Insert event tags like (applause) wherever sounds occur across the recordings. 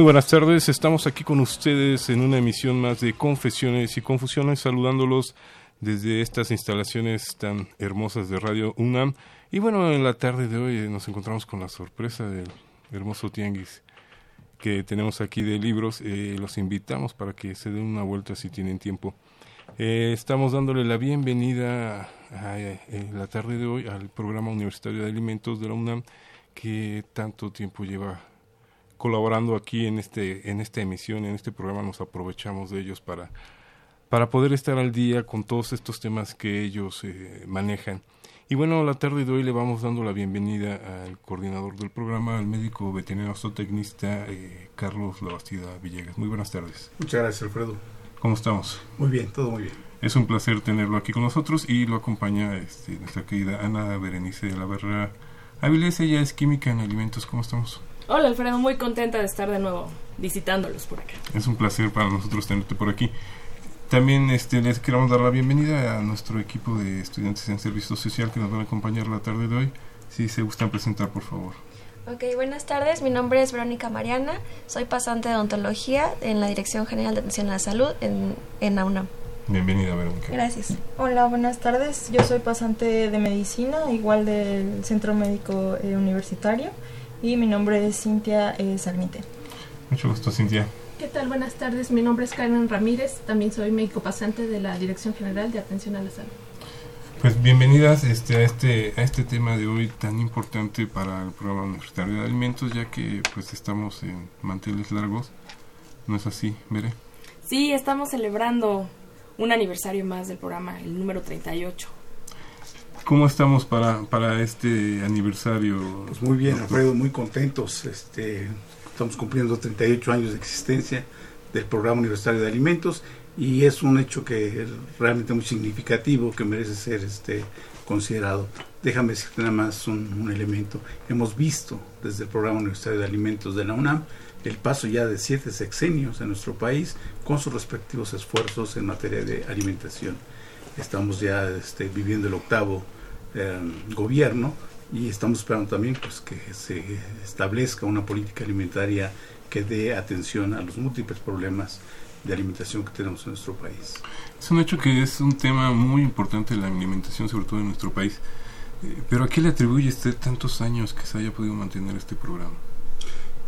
Muy buenas tardes, estamos aquí con ustedes en una emisión más de Confesiones y Confusiones, saludándolos desde estas instalaciones tan hermosas de Radio UNAM. Y bueno, en la tarde de hoy nos encontramos con la sorpresa del hermoso tianguis que tenemos aquí de libros. Eh, los invitamos para que se den una vuelta si tienen tiempo. Eh, estamos dándole la bienvenida a, eh, la tarde de hoy al programa universitario de alimentos de la UNAM que tanto tiempo lleva colaborando aquí en este en esta emisión, en este programa nos aprovechamos de ellos para para poder estar al día con todos estos temas que ellos eh, manejan. Y bueno, la tarde de hoy le vamos dando la bienvenida al coordinador del programa, al médico veterinario zootecnista eh, Carlos Labastida Villegas. Muy buenas tardes. Muchas gracias, Alfredo. ¿Cómo estamos? Muy bien, todo muy bien. Es un placer tenerlo aquí con nosotros y lo acompaña este, nuestra querida Ana Berenice de la Barra Avilés. Ella es química en alimentos. ¿Cómo estamos? Hola Alfredo, muy contenta de estar de nuevo visitándolos por acá. Es un placer para nosotros tenerte por aquí. También este, les queremos dar la bienvenida a nuestro equipo de estudiantes en servicio social que nos van a acompañar la tarde de hoy. Si se gustan presentar, por favor. Ok, buenas tardes. Mi nombre es Verónica Mariana. Soy pasante de odontología en la Dirección General de Atención a la Salud en, en AUNAM. Bienvenida, Verónica. Gracias. Hola, buenas tardes. Yo soy pasante de medicina, igual del Centro Médico eh, Universitario y mi nombre es Cintia eh, Sarmite. Mucho gusto, Cintia. ¿Qué tal? Buenas tardes. Mi nombre es Karen Ramírez. También soy médico pasante de la Dirección General de Atención a la Salud. Pues bienvenidas este, a, este, a este tema de hoy tan importante para el programa universitario de alimentos, ya que pues estamos en manteles largos. ¿No es así, Mere? Sí, estamos celebrando un aniversario más del programa, el número 38. ¿Cómo estamos para, para este aniversario? Pues muy bien, Alfredo, muy contentos. Este, estamos cumpliendo 38 años de existencia del Programa Universitario de Alimentos y es un hecho que es realmente muy significativo que merece ser este, considerado. Déjame decirte nada más un, un elemento. Hemos visto desde el Programa Universitario de Alimentos de la UNAM el paso ya de siete sexenios en nuestro país con sus respectivos esfuerzos en materia de alimentación. Estamos ya este, viviendo el octavo eh, gobierno y estamos esperando también pues, que se establezca una política alimentaria que dé atención a los múltiples problemas de alimentación que tenemos en nuestro país. Es un hecho que es un tema muy importante la alimentación, sobre todo en nuestro país. Eh, pero ¿a qué le atribuye usted tantos años que se haya podido mantener este programa?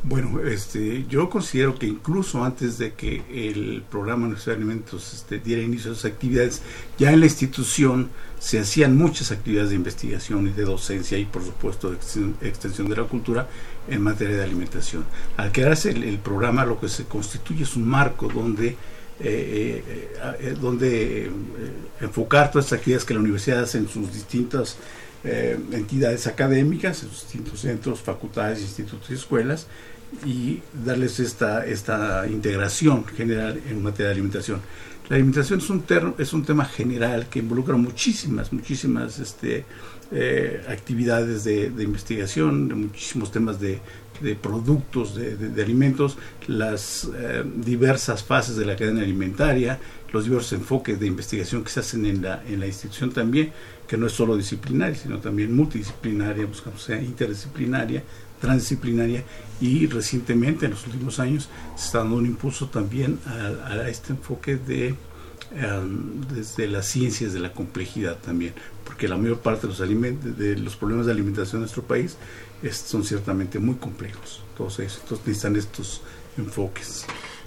Bueno, este, yo considero que incluso antes de que el programa Universidad de Alimentos este, diera inicio a sus actividades, ya en la institución se hacían muchas actividades de investigación y de docencia y por supuesto de extensión de la cultura en materia de alimentación. Al crearse el, el programa lo que se constituye es un marco donde eh, eh, eh, donde enfocar todas estas actividades que la universidad hace en sus distintas entidades académicas, en sus distintos centros, facultades, institutos y escuelas, y darles esta, esta integración general en materia de alimentación. La alimentación es un, es un tema general que involucra muchísimas, muchísimas este, eh, actividades de, investigación, de muchísimos temas de de productos, de, alimentos, las eh, diversas fases de la cadena alimentaria, los diversos enfoques de investigación que se hacen en la, en la institución también, que no es solo disciplinaria, sino también multidisciplinaria, buscamos sea interdisciplinaria, transdisciplinaria y recientemente, en los últimos años, se está dando un impulso también a, este enfoque de em, desde las ciencias de la complejidad también, porque la mayor parte de los, de los problemas de alimentación en nuestro país son ciertamente muy complejos, todos ellos, necesitan estos enfoques.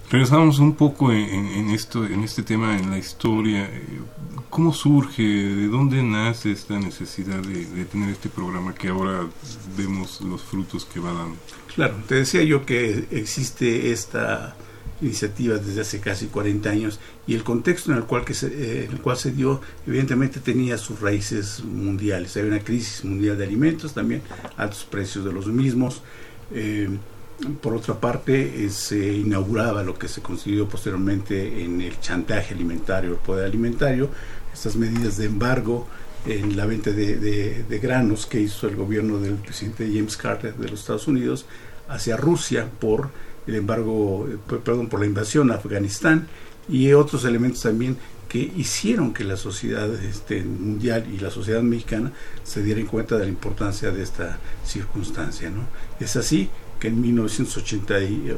Regresamos un poco en, esto, en este tema, en la historia. ¿Cómo surge, de dónde nace esta necesidad de, tener este programa que ahora vemos los frutos que va dando? Claro, te decía yo que existe esta iniciativa desde hace casi 40 años y el contexto en el cual, que se, eh, en el cual se dio evidentemente tenía sus raíces mundiales. Había una crisis mundial de alimentos también, altos precios de los mismos. Eh, por otra parte, eh, se inauguraba lo que se consiguió posteriormente en el chantaje alimentario, el poder alimentario, estas medidas de embargo en la venta de, granos que hizo el gobierno del presidente James Carter de los Estados Unidos hacia Rusia por el embargo, eh, perdón, por la invasión a Afganistán y otros elementos también que hicieron que la sociedad este, mundial y la sociedad mexicana se dieran cuenta de la importancia de esta circunstancia. ¿no? Es así que en 1980, eh,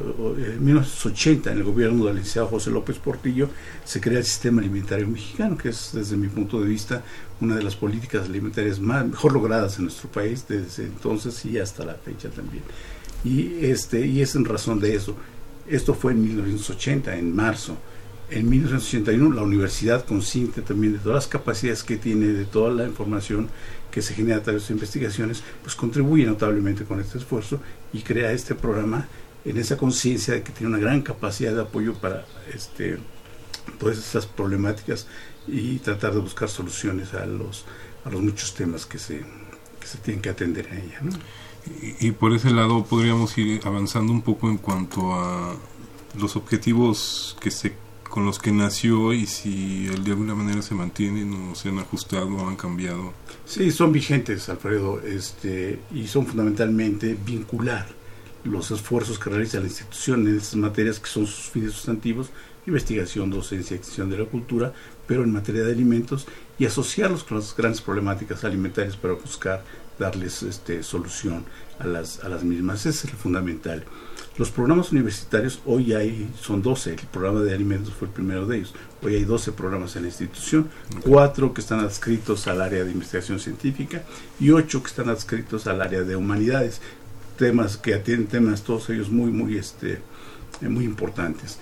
en el gobierno del licenciado José López Portillo se crea el sistema alimentario mexicano, que es desde mi punto de vista una de las políticas alimentarias más, mejor logradas en nuestro país desde entonces y hasta la fecha también. Y, este, y es en razón de eso. Esto fue en 1980, en marzo. En 1981 la universidad, consciente también de todas las capacidades que tiene, de toda la información que se genera a través de investigaciones, pues contribuye notablemente con este esfuerzo y crea este programa en esa conciencia de que tiene una gran capacidad de apoyo para este, todas estas problemáticas y tratar de buscar soluciones a los, a los muchos temas que se, que se tienen que atender a ella. Y, y por ese lado podríamos ir avanzando un poco en cuanto a los objetivos que se con los que nació y si de alguna manera se mantienen o se han ajustado o han cambiado. Sí, son vigentes, Alfredo, este, y son fundamentalmente vincular los esfuerzos que realiza la institución en estas materias que son sus fines sustantivos, investigación, docencia, extensión de la cultura, pero en materia de alimentos, y asociarlos con las grandes problemáticas alimentarias para buscar darles este, solución a las, a las mismas. Ese es el fundamental. Los programas universitarios, hoy hay, son 12, el programa de alimentos fue el primero de ellos. Hoy hay 12 programas en la institución, cuatro que están adscritos al área de investigación científica y ocho que están adscritos al área de humanidades, temas que atienden temas todos ellos muy, muy, este, eh, muy importantes.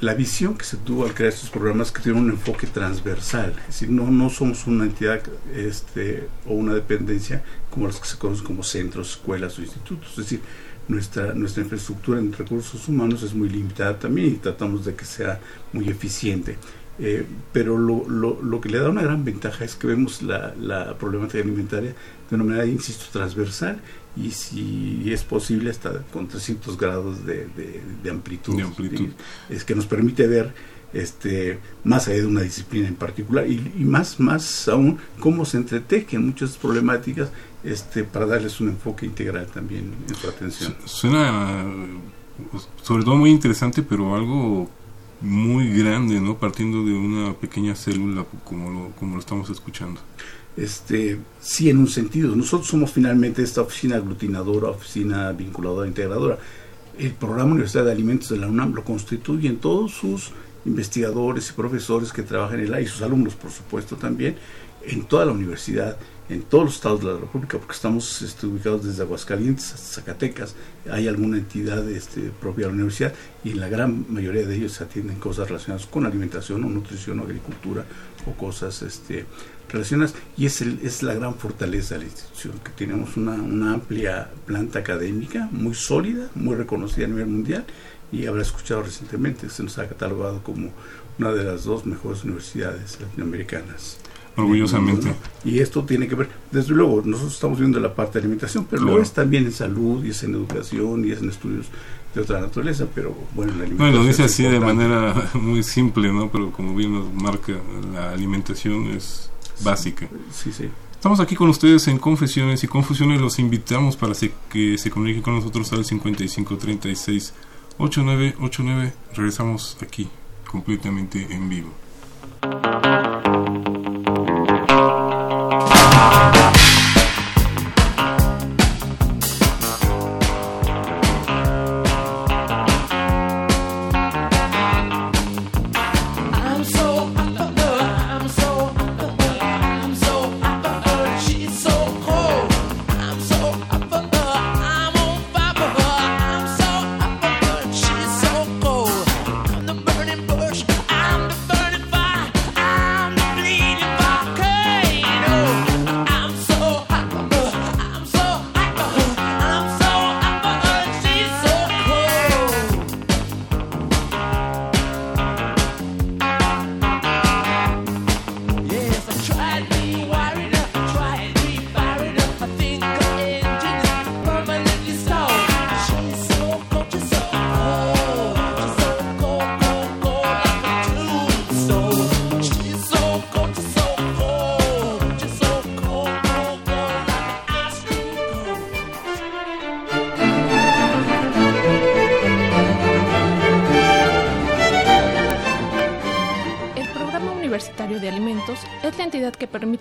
La visión que se tuvo al crear estos programas que tiene un enfoque transversal, es decir, no, no somos una entidad este, o una dependencia como las que se conocen como centros, escuelas o institutos, es decir, nuestra, nuestra infraestructura en recursos humanos es muy limitada también y tratamos de que sea muy eficiente. Eh, pero lo, lo, lo, que le da una gran ventaja es que vemos la, la, problemática alimentaria de una manera, insisto, transversal y si es posible hasta con 300 grados de, de, amplitud. De amplitud. Es que nos permite ver este, más allá de una disciplina en particular y, y, más, más aún cómo se entretejen muchas problemáticas este, para darles un enfoque integral también en su atención. Suena sobre todo muy interesante, pero algo muy grande, ¿no? Partiendo de una pequeña célula como lo, como lo estamos escuchando. Este, sí, en un sentido. Nosotros somos finalmente esta oficina aglutinadora, oficina vinculadora, integradora. El programa Universidad de Alimentos de la UNAM lo constituyen todos sus investigadores y profesores que trabajan en el y sus alumnos, por supuesto, también, en toda la universidad en todos los estados de la República, porque estamos este, ubicados desde Aguascalientes hasta Zacatecas. Hay alguna entidad este, propia de la universidad y en la gran mayoría de ellos se atienden cosas relacionadas con alimentación o nutrición o agricultura o cosas este, relacionadas. Y es, el, es la gran fortaleza de la institución, que tenemos una, una amplia planta académica muy sólida, muy reconocida a nivel mundial y habrá escuchado recientemente, se nos ha catalogado como una de las dos mejores universidades latinoamericanas. Orgullosamente. Y esto tiene que ver, desde luego, nosotros estamos viendo la parte de alimentación, pero lo es también en salud y es en educación y es en estudios de otra naturaleza, pero bueno, la alimentación. Bueno, lo dice así de manera (laughs) muy simple, ¿no? Pero como bien nos marca, la alimentación es básica. Sí, sí. Estamos aquí con ustedes en Confesiones y Confusiones. Los invitamos para que se comuniquen con nosotros al 5536 8989. Regresamos aquí completamente en vivo.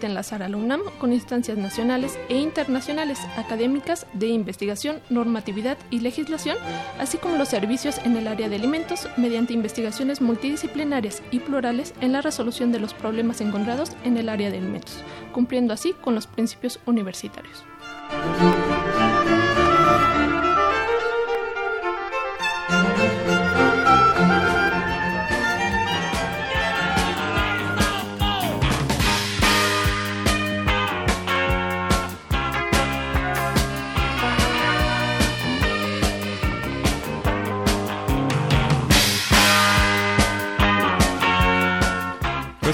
Enlazar a la UNAM con instancias nacionales e internacionales, académicas, de investigación, normatividad y legislación, así como los servicios en el área de alimentos mediante investigaciones multidisciplinarias y plurales en la resolución de los problemas encontrados en el área de alimentos, cumpliendo así con los principios universitarios.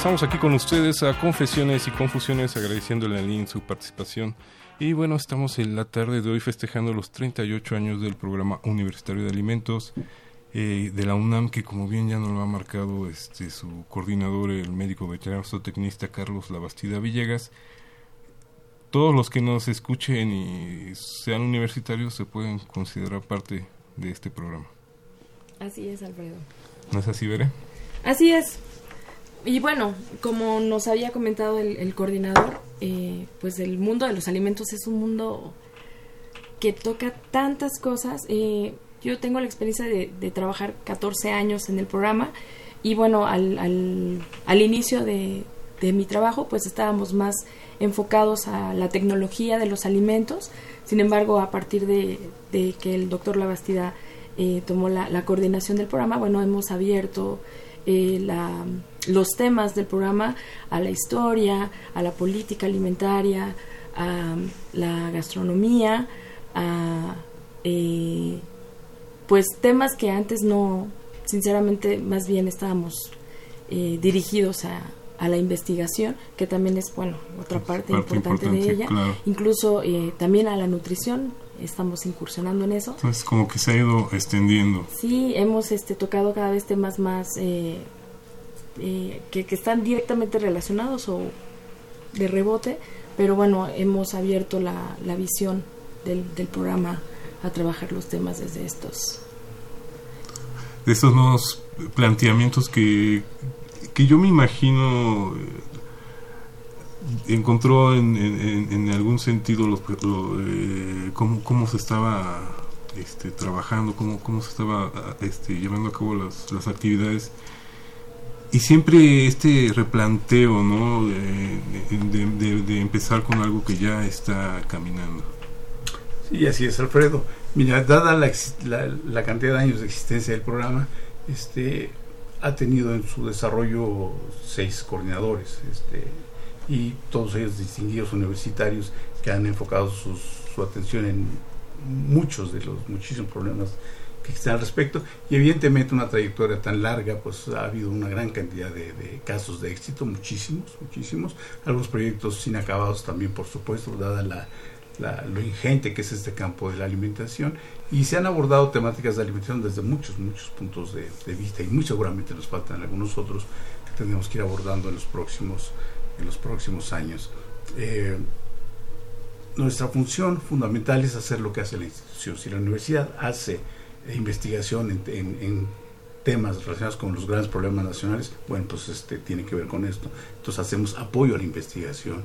Estamos aquí con ustedes a Confesiones y Confusiones, agradeciéndole a Lynn su participación. Y bueno, estamos en la tarde de hoy festejando los 38 años del programa universitario de alimentos eh, de la UNAM, que como bien ya nos lo ha marcado este, su coordinador, el médico veterinario zootecnista Carlos Labastida Villegas. Todos los que nos escuchen y sean universitarios se pueden considerar parte de este programa. Así es, Alfredo. ¿No es así, Veré? Así es. Y bueno, como nos había comentado el, coordinador, eh, pues el mundo de los alimentos es un mundo que toca tantas cosas. Eh, yo tengo la experiencia de, trabajar 14 años en el programa y bueno, al, al, inicio de, mi trabajo pues estábamos más enfocados a la tecnología de los alimentos. Sin embargo, a partir de, que el doctor Labastida eh, tomó la, la, coordinación del programa, bueno, hemos abierto eh, la los temas del programa a la historia, a la política alimentaria, a la gastronomía, a eh, pues temas que antes no, sinceramente, más bien estábamos eh, dirigidos a, a, la investigación, que también es, bueno, otra parte, importante, de ella, incluso eh, también a la nutrición, estamos incursionando en eso. Entonces, como que se ha ido extendiendo. Sí, hemos este, tocado cada vez temas más eh, que, están directamente relacionados o de rebote, pero bueno, hemos abierto la, la visión del, del, programa a trabajar los temas desde estos. De estos nuevos planteamientos que, que yo me imagino eh, encontró en, en, algún sentido lo, eh, cómo, cómo, se estaba este, trabajando, cómo, cómo se estaba este, llevando a cabo las, las actividades y siempre este replanteo, ¿no? De, empezar con algo que ya está caminando. Sí, así es, Alfredo. Mira, dada la, la, cantidad de años de existencia del programa, este, ha tenido en su desarrollo seis coordinadores, este, y todos ellos distinguidos universitarios que han enfocado su atención en muchos de los muchísimos problemas que existen al respecto y evidentemente una trayectoria tan larga pues ha habido una gran cantidad de, casos de éxito, muchísimos, muchísimos, algunos proyectos inacabados también por supuesto, dada la, lo ingente que es este campo de la alimentación y se han abordado temáticas de alimentación desde muchos, muchos puntos de, vista y muy seguramente nos faltan algunos otros que tendremos que ir abordando en los próximos, en los próximos años. Eh, nuestra función fundamental es hacer lo que hace la institución. Si la universidad hace investigación en, temas relacionados con los grandes problemas nacionales, bueno, pues este tiene que ver con esto. Entonces hacemos apoyo a la investigación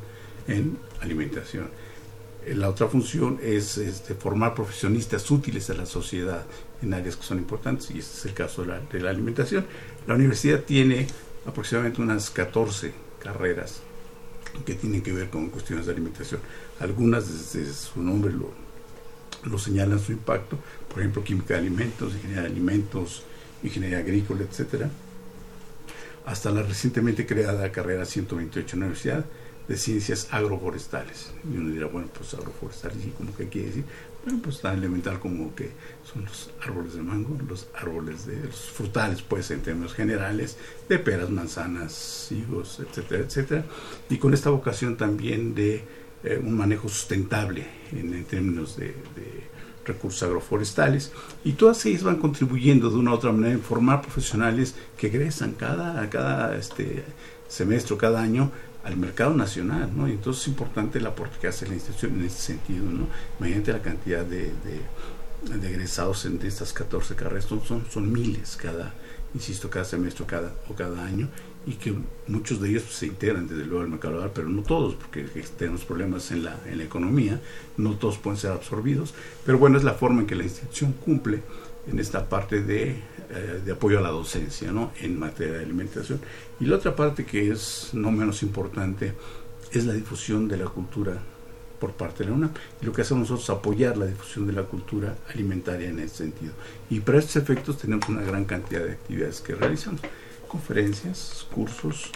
en alimentación. Eh, la otra función es este, formar profesionistas útiles a la sociedad en áreas que son importantes, y este es el caso de la, alimentación. La universidad tiene aproximadamente unas 14 carreras que tienen que ver con cuestiones de alimentación. Algunas desde su nombre lo señalan su impacto, por ejemplo, química de alimentos, ingeniería de alimentos, ingeniería agrícola, etcétera, hasta la recientemente creada carrera 128 en la Universidad de Ciencias Agroforestales. Y uno dirá, bueno, pues agroforestales, ¿y cómo que quiere decir? Bueno, pues tan elemental como que son los árboles de mango, los árboles de los frutales, pues en términos generales, de peras, manzanas, higos, etcétera, etcétera. Y con esta vocación también de eh, un manejo sustentable en, términos de, recursos agroforestales y todas ellas van contribuyendo de una u otra manera en formar profesionales que egresan cada, cada este, semestre, cada año al mercado nacional, entonces es importante el aporte que hace la institución en este sentido, ¿no? Imagínate la cantidad de, de, egresados en, de estas 14 carreras, son, miles cada, insisto, cada semestre o cada año, y que muchos de ellos se integran desde luego al mercado laboral, pero no todos, porque tenemos problemas en la, en la economía, no todos pueden ser absorbidos, pero bueno, es la forma en que la institución cumple en esta parte de, eh, de apoyo a la docencia ¿no? en materia de alimentación. Y la otra parte que es no menos importante es la difusión de la cultura por parte de la UNAM. Y lo que hacemos nosotros es apoyar la difusión de la cultura alimentaria en ese sentido. Y para estos efectos tenemos una gran cantidad de actividades que realizamos conferencias, cursos,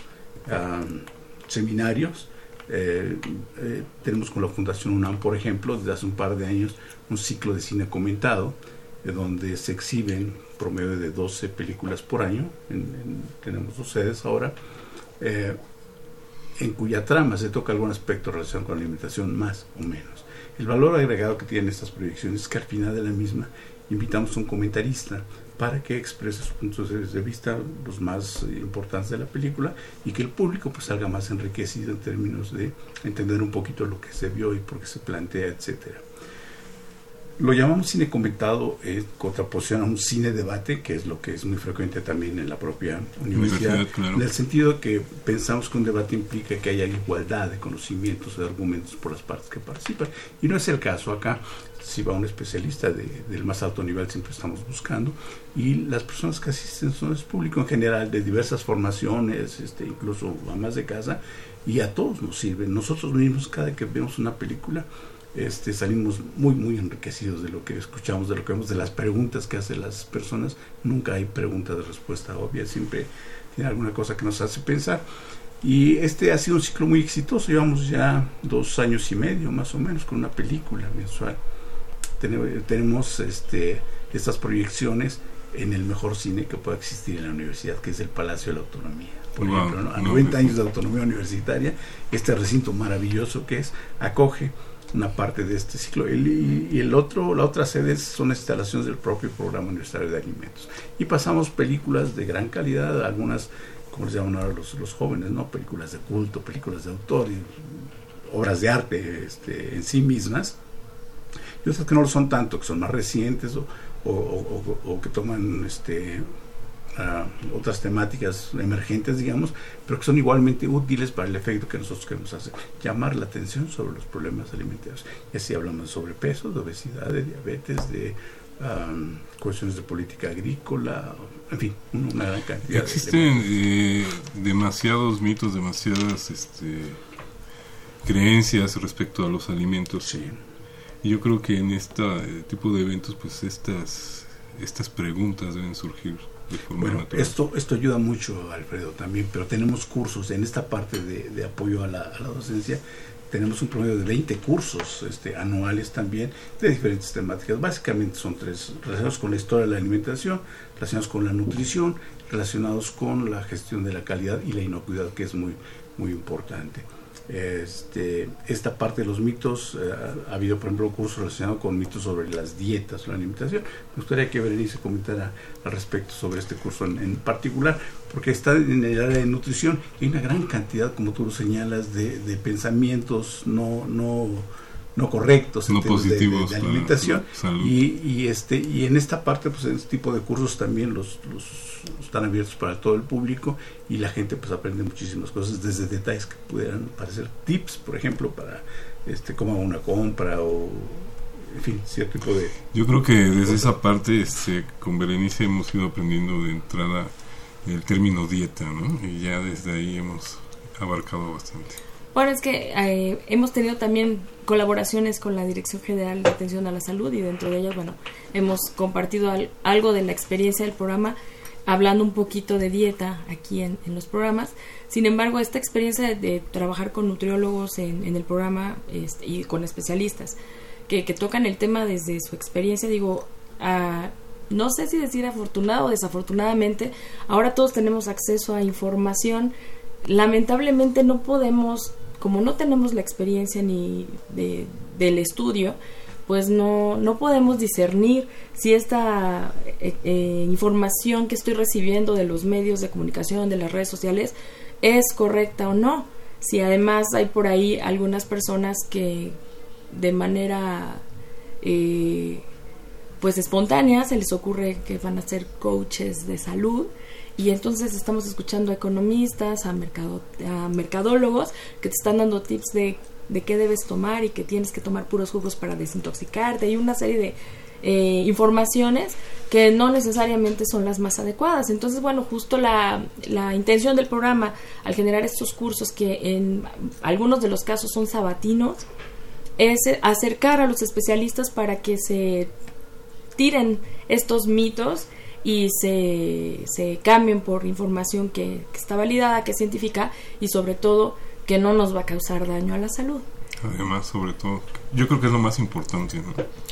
seminarios. Eh, eh, tenemos con la Fundación UNAM, por ejemplo, desde hace un par de años, un ciclo de cine comentado, donde se exhiben promedio de 12 películas por año. tenemos dos sedes ahora. Eh, en cuya trama se toca algún aspecto relacionado con la alimentación, más o menos. El valor agregado que tienen estas proyecciones es que al final de la misma invitamos a un comentarista para que exprese sus puntos de vista los más importantes de la película y que el público pues salga más enriquecido en términos de entender un poquito lo que se vio y por qué se plantea, etcétera. Lo llamamos cine comentado en eh, contraposición a un cine debate, que es lo que es muy frecuente también en la propia universidad, en el sentido de que pensamos que un debate implica que haya igualdad de conocimientos, de argumentos por las partes que participan, y no es el caso acá. Si va un especialista del más alto nivel, siempre estamos buscando, y las personas que asisten son el público en general, de diversas formaciones, este, incluso amas de casa, y a todos nos sirven. Nosotros mismos, cada que vemos una película, este, salimos muy, muy enriquecidos de lo que escuchamos, de lo que vemos, de las preguntas que hacen las personas. Nunca hay pregunta de respuesta obvia, siempre tiene alguna cosa que nos hace pensar. Y este ha sido un ciclo muy exitoso, llevamos ya dos años y medio más o menos con una película mensual tenemos este, estas proyecciones en el mejor cine que pueda existir en la universidad, que es el Palacio de la Autonomía. Por ejemplo, a 90 años de autonomía universitaria, este recinto maravilloso que es, acoge una parte de este ciclo. y, el otro, la otra sede son instalaciones del propio programa universitario de alimentos. Y pasamos películas de gran calidad, algunas, como les llaman ahora los, los jóvenes, ¿no? Películas de culto, películas de autor, obras de arte este, en sí mismas, y otras que no lo son tanto, que son más recientes o, o, que toman este, ah, otras temáticas emergentes, digamos, pero que son igualmente útiles para el efecto que nosotros queremos hacer, llamar la atención sobre los problemas alimentarios. Y así hablamos de sobrepeso, de obesidad, de diabetes, de cuestiones de política agrícola, en fin, una gran cantidad. Existen eh, demasiados mitos, demasiadas este, creencias respecto a los alimentos. Sí y yo creo que en este tipo de eventos, pues estas, estas preguntas deben surgir natural. Esto, esto ayuda mucho, Alfredo, también, pero tenemos cursos en esta parte de, apoyo a la, docencia. Tenemos un promedio de 20 cursos este, anuales también de diferentes temáticas. Básicamente son tres, relacionados con la historia de la alimentación, relacionados con la nutrición, relacionados con la gestión de la calidad y la inocuidad, que es muy, muy importante. Este, esta parte de los mitos, eh, ha habido por ejemplo cursos relacionados con mitos sobre las dietas, la alimentación. Me gustaría que Berenice comentara al respecto sobre este curso en, particular, porque está en el área de nutrición y hay una gran cantidad, como tú lo señalas, de, de pensamientos no, no no correctos en positivos de, alimentación. y, y, este y en esta parte pues en este tipo de cursos también los, los, están abiertos para todo el público y la gente pues aprende muchísimas cosas desde detalles que pudieran parecer tips por ejemplo para este cómo una compra o en fin cierto tipo de yo creo que desde esa parte este con Berenice hemos ido aprendiendo de entrada el término dieta no y ya desde ahí hemos abarcado bastante bueno, es que eh, hemos tenido también colaboraciones con la Dirección General de Atención a la Salud y dentro de ellas, bueno, hemos compartido algo de la experiencia del programa, hablando un poquito de dieta aquí en, los programas. Sin embargo, esta experiencia de, trabajar con nutriólogos en, el programa este, y con especialistas que, tocan el tema desde su experiencia, digo, no sé si decir afortunado o desafortunadamente, ahora todos tenemos acceso a información. Lamentablemente no podemos como no tenemos la experiencia ni de, del estudio, pues no, no podemos discernir si esta eh, eh, información que estoy recibiendo de los medios de comunicación, de las redes sociales, es correcta o no. Si además hay por ahí algunas personas que de manera eh, pues espontánea se les ocurre que van a ser coaches de salud y entonces estamos escuchando a economistas, a, mercado, a mercadólogos que te están dando tips de, de qué debes tomar y que tienes que tomar puros jugos para desintoxicarte y una serie de eh, informaciones que no necesariamente son las más adecuadas. Entonces, bueno, justo la, la intención del programa al generar estos cursos que en algunos de los casos son sabatinos, es acercar a los especialistas para que se tiren estos mitos y se, se cambien por información que, está validada, que es científica y sobre todo que no nos va a causar daño a la salud. Además, sobre todo, yo creo que es lo más importante.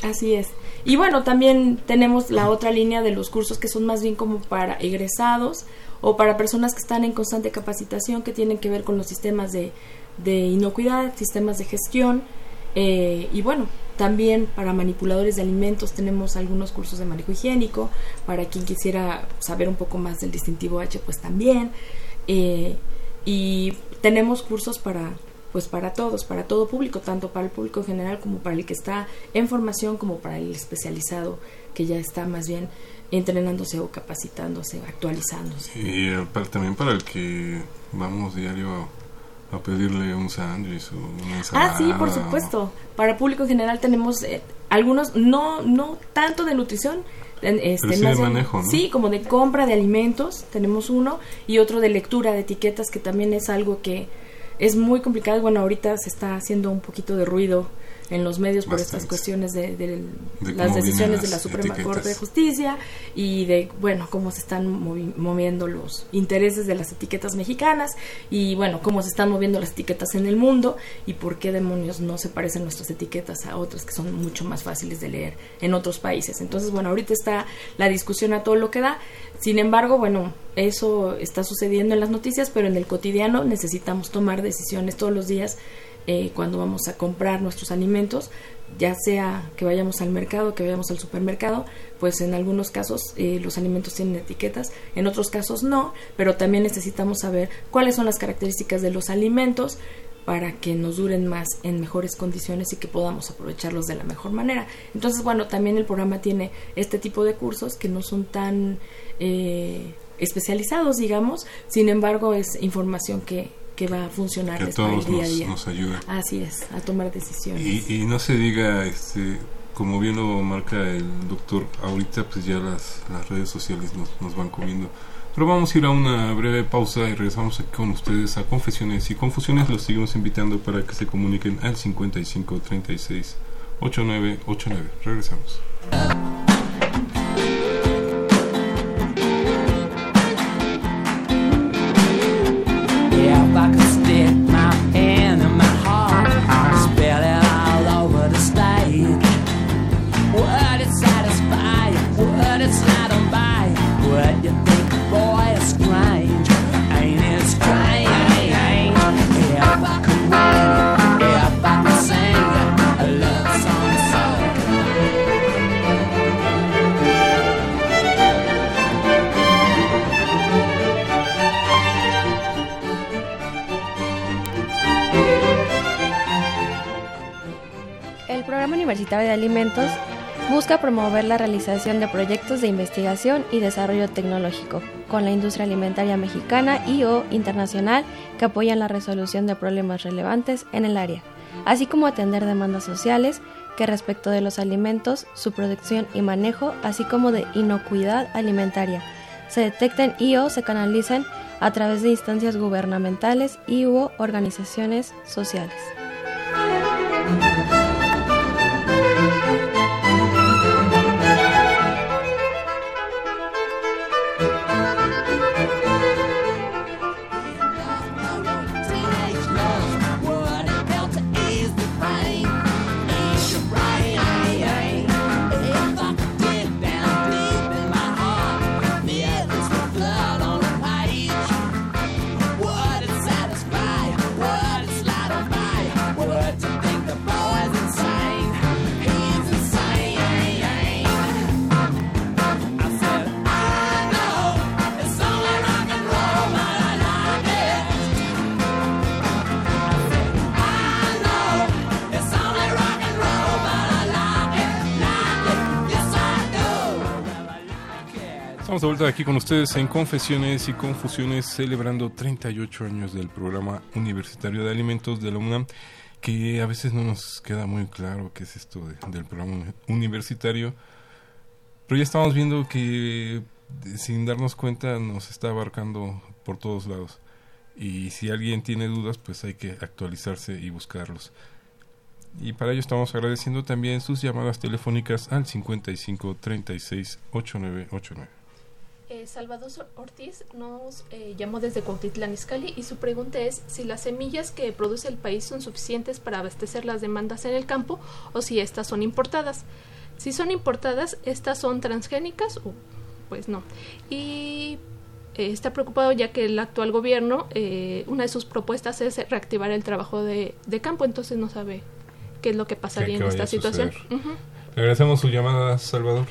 Así es. Y bueno, también tenemos la otra línea de los cursos que son más bien como para egresados o para personas que están en constante capacitación, que tienen que ver con los sistemas de, de inocuidad, sistemas de gestión. Eh, y bueno, también para manipuladores de alimentos tenemos algunos cursos de manejo higiénico. Para quien quisiera saber un poco más del distintivo H, pues también. Eh, y tenemos cursos para pues para todos, para todo público, tanto para el público general como para el que está en formación, como para el especializado que ya está más bien entrenándose o capacitándose, actualizándose. Y también para el que vamos diario a pedirle un sándwich o una ensalada. Ah, sí, por supuesto. Para público en general tenemos eh, algunos, no, no tanto de nutrición, este, sí, de manejo, sí, como de compra de alimentos, tenemos uno, y otro de lectura de etiquetas, que también es algo que es muy complicado. Bueno, ahorita se está haciendo un poquito de ruido en los medios por estas cuestiones de, las decisiones de la Suprema Corte de Justicia y de, bueno, cómo se están moviendo los intereses de las etiquetas mexicanas y, bueno, cómo se están moviendo las etiquetas en el mundo y por qué demonios no se parecen nuestras etiquetas a otras que son mucho más fáciles de leer en otros países. Entonces, bueno, ahorita está la discusión a todo lo que da. Sin embargo, bueno, eso está sucediendo en las noticias, pero en el cotidiano necesitamos tomar decisiones todos los días eh, cuando vamos a comprar nuestros alimentos, ya sea que vayamos al mercado, que vayamos al supermercado, pues en algunos casos eh, los alimentos tienen etiquetas, en otros casos no, pero también necesitamos saber cuáles son las características de los alimentos para que nos duren más en mejores condiciones y que podamos aprovecharlos de la mejor manera. Entonces, bueno, también el programa tiene este tipo de cursos que no son tan eh, especializados, digamos, sin embargo es información que, que va a funcionar que a el día a día. Nos, ayuda. Así es, a tomar decisiones. Y, no se diga, este, como bien lo marca el doctor, ahorita pues ya las, las redes sociales nos, nos van comiendo. Pero vamos a ir a una breve pausa y regresamos aquí con ustedes a Confesiones y Confusiones. Los seguimos invitando para que se comuniquen al 55 36 8989. Regresamos. back. Alimentos busca promover la realización de proyectos de investigación y desarrollo tecnológico con la industria alimentaria mexicana y o internacional que apoyan la resolución de problemas relevantes en el área, así como atender demandas sociales que respecto de los alimentos, su producción y manejo, así como de inocuidad alimentaria, se detecten y o se canalicen a través de instancias gubernamentales y u organizaciones sociales. Estamos de vuelta aquí con ustedes en Confesiones y Confusiones, celebrando 38 años del programa universitario de alimentos de la UNAM, que a veces no nos queda muy claro qué es esto de- del programa universitario, pero ya estamos viendo que sin darnos cuenta nos está abarcando por todos lados. Y si alguien tiene dudas, pues hay que actualizarse y buscarlos. Y para ello estamos agradeciendo también sus llamadas telefónicas al 55 36 8989. Eh, Salvador Ortiz nos eh, llamó desde Cuautitlán Izcalli y su pregunta es si las semillas que produce el país son suficientes para abastecer las demandas en el campo o si estas son importadas. Si son importadas, estas son transgénicas o pues no. Y eh, está preocupado ya que el actual gobierno, eh, una de sus propuestas es reactivar el trabajo de, de campo, entonces no sabe qué es lo que pasaría ¿Qué- qué en esta situación. Le agradecemos su llamada, Salvador.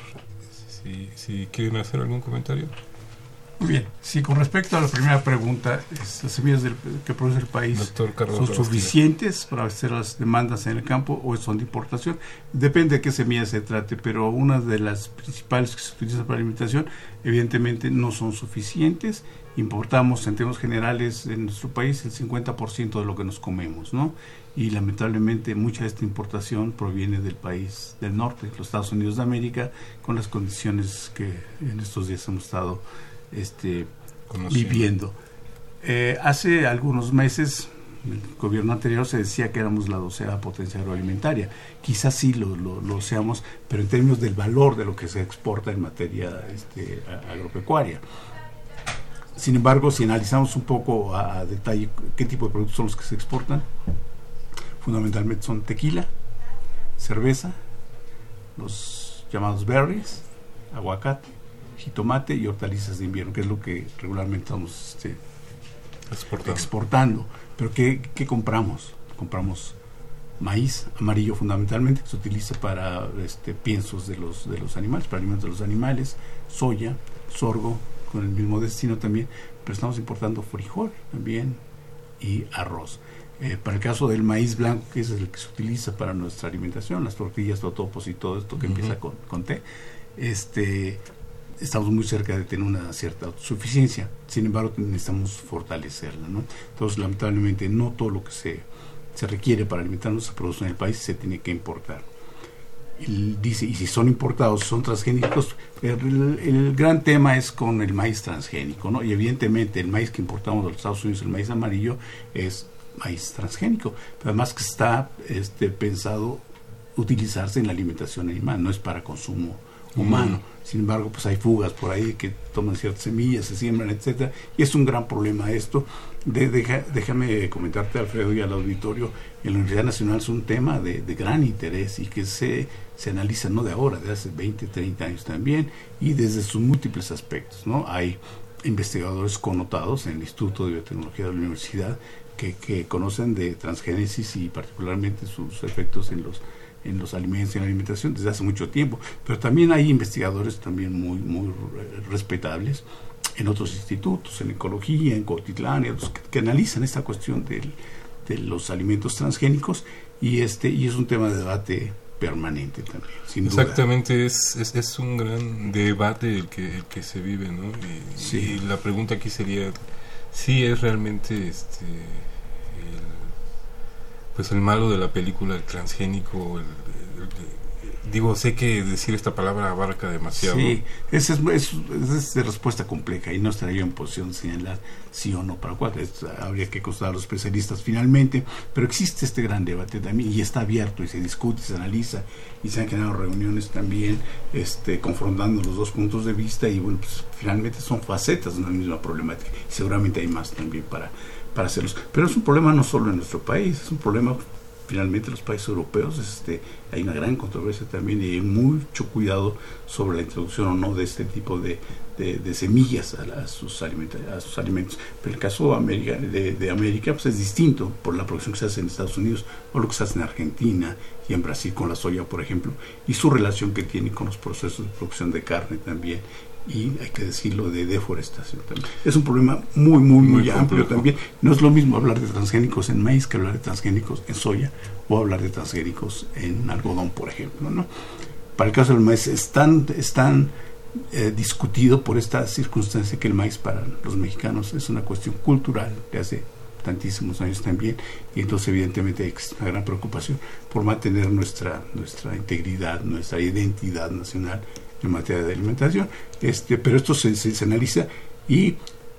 Si, si quieren hacer algún comentario. Muy bien, sí, con respecto a la primera pregunta, las semillas del- que produce el país son suficientes para abastecer las demandas en el campo o son de importación. Depende de qué semillas se trate, pero una de las principales que se utilizan para alimentación, evidentemente no son suficientes. Importamos en términos generales en nuestro país el 50% de lo que nos comemos, ¿no? Y lamentablemente mucha de esta importación proviene del país del norte, los Estados Unidos de América, con las condiciones que en estos días hemos estado este, Conociendo. viviendo. Eh, hace algunos meses, el gobierno anterior se decía que éramos la doceava potencia agroalimentaria. Quizás sí lo, lo, lo seamos, pero en términos del valor de lo que se exporta en materia este, agropecuaria. Sin embargo, si analizamos un poco a, a detalle qué tipo de productos son los que se exportan, fundamentalmente son tequila, cerveza, los llamados berries, aguacate, jitomate y hortalizas de invierno, que es lo que regularmente estamos este, Exportando. exportando. Pero ¿qué, qué compramos? Compramos maíz amarillo fundamentalmente, que se utiliza para este, piensos de los, de los animales, para alimentos de los animales, soya, sorgo, con el mismo destino también, pero estamos importando frijol también y arroz. Eh, para el caso del maíz blanco, que es el que se utiliza para nuestra alimentación, las tortillas, totopos y todo esto que empieza con, con T, este, estamos muy cerca de tener una cierta autosuficiencia. Sin embargo, necesitamos fortalecerla. ¿no? Entonces, lamentablemente, no todo lo que se, se requiere para alimentarnos se produce en el país, se tiene que importar. Y dice, y si son importados, son transgénicos, el, el gran tema es con el maíz transgénico, ¿no? Y evidentemente el maíz que importamos de los Estados Unidos, el maíz amarillo, es maíz transgénico, pero además que está este, pensado utilizarse en la alimentación animal, no es para consumo humano. Sin embargo, pues hay fugas por ahí que toman ciertas semillas, se siembran, etcétera, y es un gran problema esto. De, deja- déjame comentarte, Alfredo, y al auditorio, en la Universidad Nacional es un tema de, de gran interés y que se, se analiza no de ahora, de hace 20, 30 años también, y desde sus múltiples aspectos, ¿no? Hay investigadores connotados en el Instituto de Biotecnología de la Universidad que, que conocen de transgénesis y particularmente sus efectos en los en los alimentos y en la alimentación desde hace mucho tiempo, pero también hay investigadores también muy muy eh, respetables en otros institutos, en ecología, en Cotitlán, que, que analizan esta cuestión del, de los alimentos transgénicos y este y es un tema de debate permanente también. Sin Exactamente, Es, es, es, un gran debate el que, el que se vive, ¿no? Y, y la pregunta aquí sería, si es realmente este pues el malo de la película, el transgénico, el, digo, sé que decir esta palabra abarca demasiado. Sí, esa es, es, de respuesta compleja y no estaría yo en posición de señalar sí o no para cuál. habría que consultar a los especialistas finalmente, pero existe este gran debate también y está abierto y se discute, se analiza y se han generado reuniones también este, confrontando los dos puntos de vista y bueno, pues finalmente son facetas de una misma problemática seguramente hay más también para, para hacerlos. Pero es un problema no solo en nuestro país, es un problema finalmente los países europeos este, hay una gran controversia también y hay mucho cuidado sobre la introducción o no de este tipo de, semillas a, sus alimentos, a sus alimentos. Pero el caso de América, de, América pues es distinto por la producción que se hace en Estados Unidos o lo que se hace en Argentina y en Brasil con la soya, por ejemplo, y su relación que tiene con los procesos de producción de carne también y hay que decirlo de deforestación también. Es un problema muy, muy, muy, amplio también. No es lo mismo hablar de transgénicos en maíz que hablar de transgénicos en soya o hablar de transgénicos en algodón, por ejemplo. ¿no? Para el caso del maíz es tan, eh, discutido por esta circunstancia que el maíz para los mexicanos es una cuestión cultural de hace tantísimos años también y entonces evidentemente hay una gran preocupación por mantener nuestra nuestra integridad, nuestra identidad nacional en materia de alimentación. Este, pero esto se, se, analiza y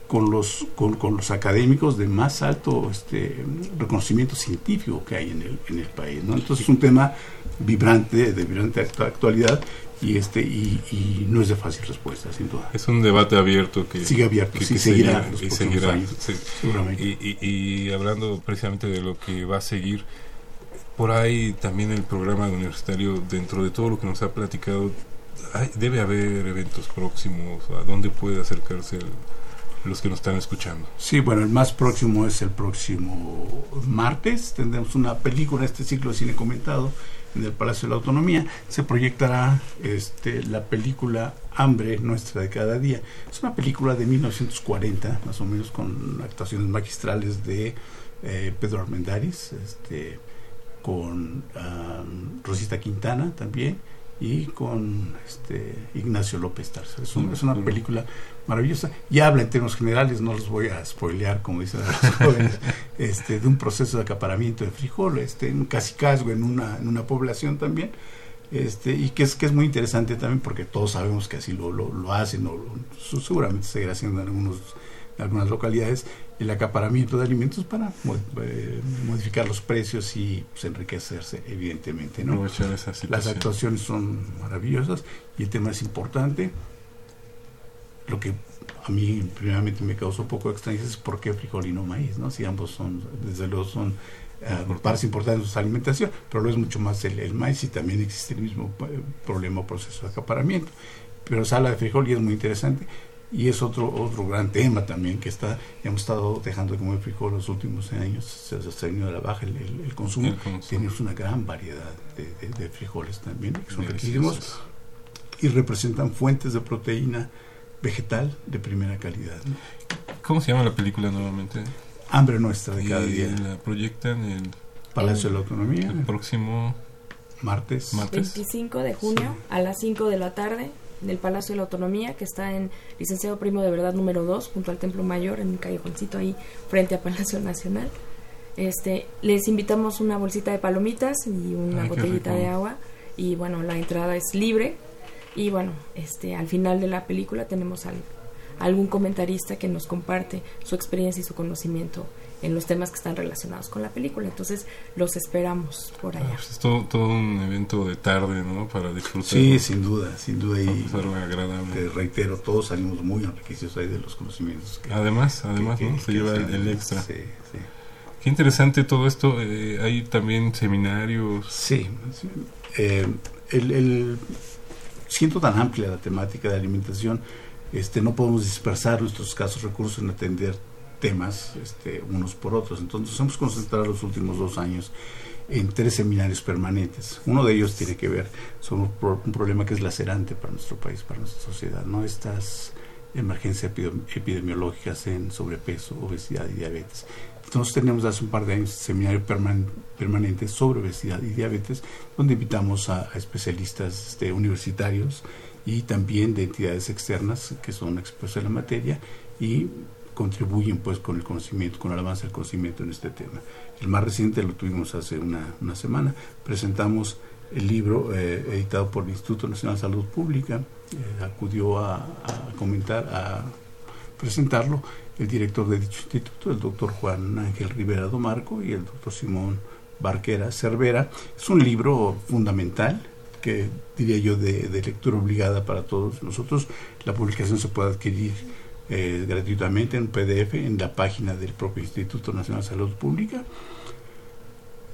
con los, con, con, los académicos de más alto este, reconocimiento científico que hay en el, en el país. ¿no? Entonces es un tema vibrante, de vibrante actualidad y este y, y, no es de fácil respuesta sin duda es un debate abierto que sigue abierto que, sí, seguirá, y seguirá Y, y, hablando precisamente de lo que va a seguir por ahí también el programa universitario dentro de todo lo que nos ha platicado debe haber eventos próximos, a dónde puede acercarse los que nos están escuchando. Sí, bueno, el más próximo es el próximo martes. Tendremos una película, este ciclo de cine comentado, en el Palacio de la Autonomía. Se proyectará este, la película Hambre Nuestra de cada día. Es una película de 1940, más o menos, con actuaciones magistrales de eh, Pedro Armendáriz, este, con Rosita Quintana también y con este Ignacio López Tarso. Es, es, una película maravillosa y habla en términos generales, no los voy a spoilear como dicen los (laughs) jóvenes, este, de un proceso de acaparamiento de frijol, este, un casicazgo en una, en una población también, este, y que es, que es muy interesante también porque todos sabemos que así lo, lo, lo hacen, o seguramente seguirá haciendo en, algunos, en algunas localidades, el acaparamiento de alimentos para eh, modificar los precios y pues, enriquecerse, evidentemente. ¿no? Las actuaciones son maravillosas y el tema es importante. Lo que a mí primeramente me causó un poco de extrañeza es por qué frijol y no maíz, ¿no? Si ambos son, desde luego son uh, partes importantes de su alimentación, pero lo es mucho más el, el, maíz y también existe el mismo eh, problema o proceso de acaparamiento. Pero se habla de frijol y es muy interesante y es otro otro gran tema también que está hemos estado dejando como frijol los últimos años se, ha venido a la baja el, el, consumo. tenemos una gran variedad de, de, frijoles también que son riquísimos y representan fuentes de proteína vegetal de primera calidad ¿cómo se llama la película nuevamente? Hambre Nuestra de cada día. la proyectan en Palacio de la Autonomía. el próximo martes, martes. 25 de junio a las 5 de la tarde del Palacio de la Autonomía, que está en Licenciado Primo de Verdad número 2, junto al Templo Mayor, en un callejoncito ahí frente a Palacio Nacional. Este, les invitamos una bolsita de palomitas y una botellita de agua. Y bueno, la entrada es libre. Y bueno, este al final de la película tenemos al, algún comentarista que nos comparte su experiencia y su conocimiento en los temas que están relacionados con la película. Entonces los esperamos por allá. Ah, pues es todo, todo, un evento de tarde, ¿no? Para disfrutar. Sí, sin duda, sin duda. Y te reitero, todos salimos muy enriquecidos ahí de los conocimientos. además, además, Se lleva el, extra. Sí, sí. Qué interesante todo esto. Eh, hay también seminarios. Sí. Eh, el, el, siento tan amplia la temática de alimentación. Este, no podemos dispersar nuestros escasos recursos en atender temas este, unos por otros. Entonces hemos concentrado los últimos dos años en tres seminarios permanentes. Uno de ellos tiene que ver sobre un problema que es lacerante para nuestro país, para nuestra sociedad, ¿no? Estas emergencias epidemiológicas en sobrepeso, obesidad y diabetes. nosotros tenemos hace un par de años un seminario permanente sobre obesidad y diabetes, donde invitamos a, especialistas este, universitarios y también de entidades externas que son expertos en la materia y contribuyen pues con el conocimiento, con el avance del conocimiento en este tema. El más reciente lo tuvimos hace una, una semana, presentamos el libro eh, editado por el Instituto Nacional de Salud Pública, eh, acudió a, a, comentar, a presentarlo el director de dicho instituto, el doctor Juan Ángel Rivera Domarco y el doctor Simón Barquera Cervera. Es un libro fundamental que diría yo de, lectura obligada para todos nosotros. La publicación se puede adquirir eh, gratuitamente en PDF en la página del propio Instituto Nacional de Salud Pública.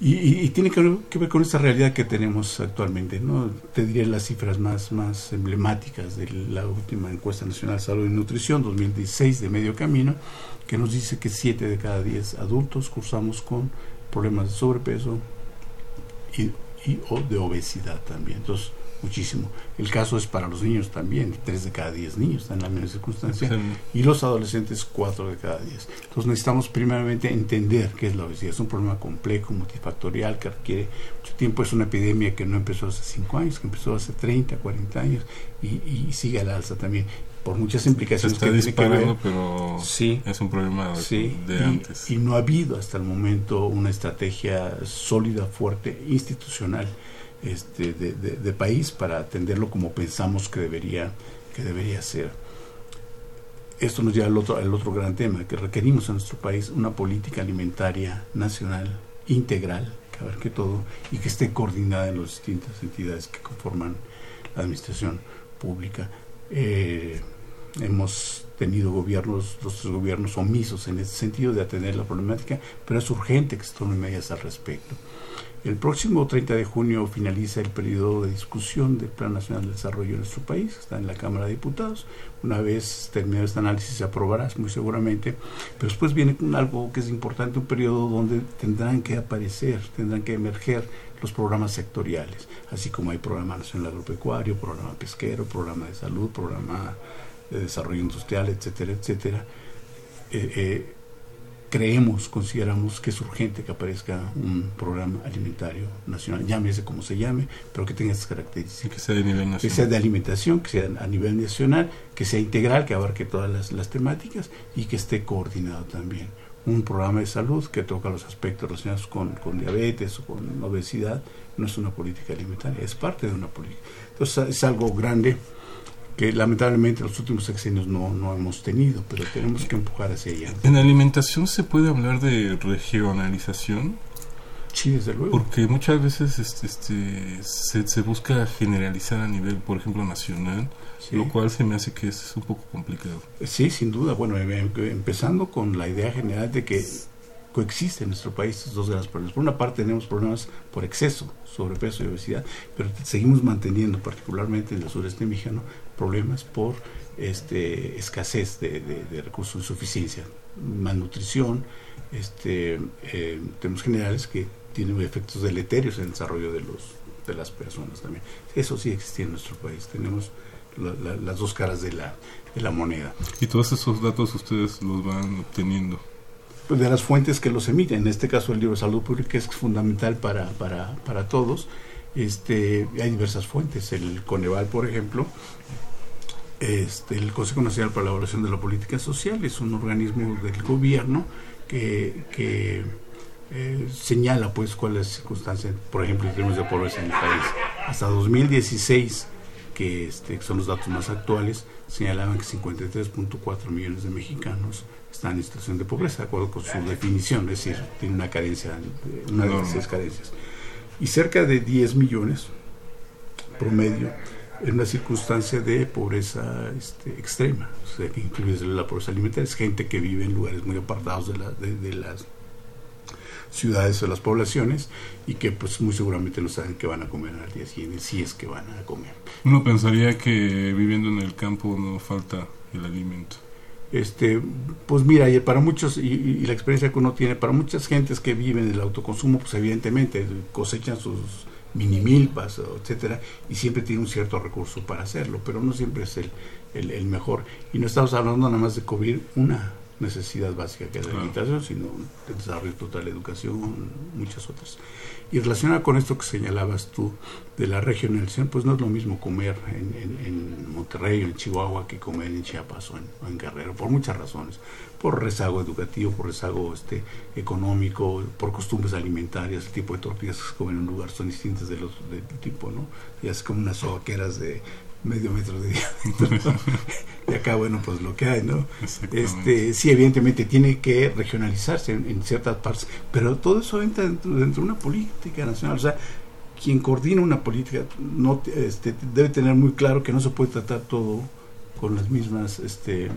Y, tiene que ver, con esta realidad que tenemos actualmente. ¿no? Te diré las cifras más, más emblemáticas de la última encuesta nacional de salud y nutrición 2016 de medio camino, que nos dice que 7 de cada 10 adultos cursamos con problemas de sobrepeso y, y o de obesidad también. Entonces, muchísimo. El caso es para los niños también, 3 de cada 10 niños están en la misma circunstancia, y los adolescentes 4 de cada 10. Entonces necesitamos primeramente entender qué es la obesidad. Es un problema complejo, multifactorial, que requiere mucho tiempo. Es una epidemia que no empezó hace 5 años, que empezó hace 30, 40 años, y, y sigue al alza también por muchas implicaciones Se está disparando, pero sí, es un problema de antes. Y no ha habido hasta el momento una estrategia sólida, fuerte, institucional este, de, país para atenderlo como pensamos que debería, que debería ser. Esto nos lleva al otro, al otro gran tema, que requerimos en nuestro país una política alimentaria nacional integral, que abarque todo y que esté coordinada en las distintas entidades que conforman la administración pública. Eh, hemos tenido gobiernos, los gobiernos omisos en ese sentido de atender la problemática, pero es urgente que se tomen medidas al respecto. El próximo 30 de junio finaliza el periodo de discusión del Plan Nacional de Desarrollo en nuestro país, está en la Cámara de Diputados. Una vez terminado este análisis se aprobará muy seguramente, pero después viene algo que es importante, un periodo donde tendrán que aparecer, tendrán que emerger los programas sectoriales, así como hay programa nacional agropecuario, programa pesquero, programa de salud, programa de desarrollo industrial, etcétera, etcétera. Eh, eh, creemos, consideramos que es urgente que aparezca un programa alimentario nacional, llámese como se llame, pero que tenga estas características. Que sea de nivel nacional. Que sea de alimentación, que sea a nivel nacional, que sea integral, que abarque todas las, temáticas y que esté coordinado también. Un programa de salud que toca los aspectos relacionados con, con diabetes o con obesidad, no es una política alimentaria, es parte de una política. Entonces es algo grande que lamentablemente los últimos sexenios no, no hemos tenido, pero tenemos que empujar hacia ella. ¿En alimentación se puede hablar de regionalización? Sí, desde luego. Porque muchas veces este, este se, se, busca generalizar a nivel, por ejemplo, nacional, lo cual se me hace que es un poco complicado. Sí, sin duda. Bueno, em, em, empezando con la idea general de que coexisten en nuestro país estos dos grandes problemas. Por una parte tenemos problemas por exceso, sobrepeso y obesidad, pero seguimos manteniendo, particularmente en el sureste mexicano, problemas por este, escasez de, de, recursos, insuficiencia, malnutrición, este, eh, temas generales que tienen efectos deleterios en el desarrollo de, los, de las personas también. Eso sí existe en nuestro país. Tenemos las dos caras de la, de la moneda. ¿Y todos esos datos ustedes los van obteniendo? Pues de las fuentes que los emiten. En este caso, el libro de salud pública es fundamental para, para, para todos. Este, hay diversas fuentes. El Coneval, por ejemplo, este, el Consejo Nacional para la Evaluación de la Política Social es un organismo del gobierno que, eh, señala pues cuáles circunstancias, por ejemplo, en términos de pobreza en el país. Hasta 2016, que este, son los datos más actuales, señalaban que 53.4 millones de mexicanos están en situación de pobreza, de acuerdo con su definición, es decir, tiene una carencia, una de las carencias. Y cerca de 10 millones promedio en una circunstancia de pobreza este, extrema, o sea, que incluye la pobreza alimentaria, es gente que vive en lugares muy apartados de, la, de, las ciudades o las poblaciones y que pues muy seguramente no saben qué van a comer al día siguiente, si es que van a comer. Uno pensaría que viviendo en el campo no falta el alimento. Este, pues mira, y para muchos, y, y, la experiencia que uno tiene, para muchas gentes que viven el autoconsumo, pues evidentemente cosechan sus minimilpas, etcétera, y siempre tiene un cierto recurso para hacerlo, pero no siempre es el, el, mejor. Y no estamos hablando nada más de cubrir una, necesidad básica que es la alimentación, sino el desarrollo total de educación, muchas otras. Y relacionado con esto que señalabas tú de la regionalización, pues no es lo mismo comer en, en, Monterrey o en Chihuahua que comer en Chiapas o en, Guerrero, por muchas razones. Por rezago educativo, por rezago este, económico, por costumbres alimentarias, el tipo de tortillas que se comen en un lugar son distintas de los del tipo, ¿no? Ya es como unas sobaqueras de medio metro de (laughs) diámetro. y acá, bueno, pues lo que hay, ¿no? Este, sí, evidentemente tiene que regionalizarse en, ciertas partes, pero todo eso entra dentro, de una política nacional. O sea, quien coordina una política no este, debe tener muy claro que no se puede tratar todo con las mismas este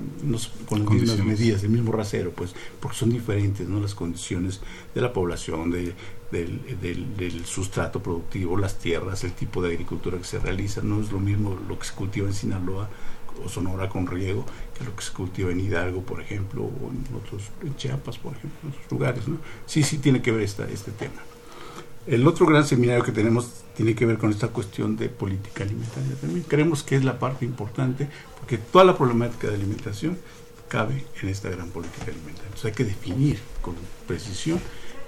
con las mismas medidas el mismo rasero pues porque son diferentes no las condiciones de la población de del, del, sustrato productivo, las tierras, el tipo de agricultura que se realiza. No es lo mismo lo que se cultiva en Sinaloa o Sonora con riego que lo que se cultiva en Hidalgo, por ejemplo, o en otros, en Chiapas, por ejemplo, en otros lugares. ¿no? Sí, sí tiene que ver esta, este tema. El otro gran seminario que tenemos tiene que ver con esta cuestión de política alimentaria también. Creemos que es la parte importante porque toda la problemática de alimentación cabe en esta gran política alimentaria. Entonces hay que definir con precisión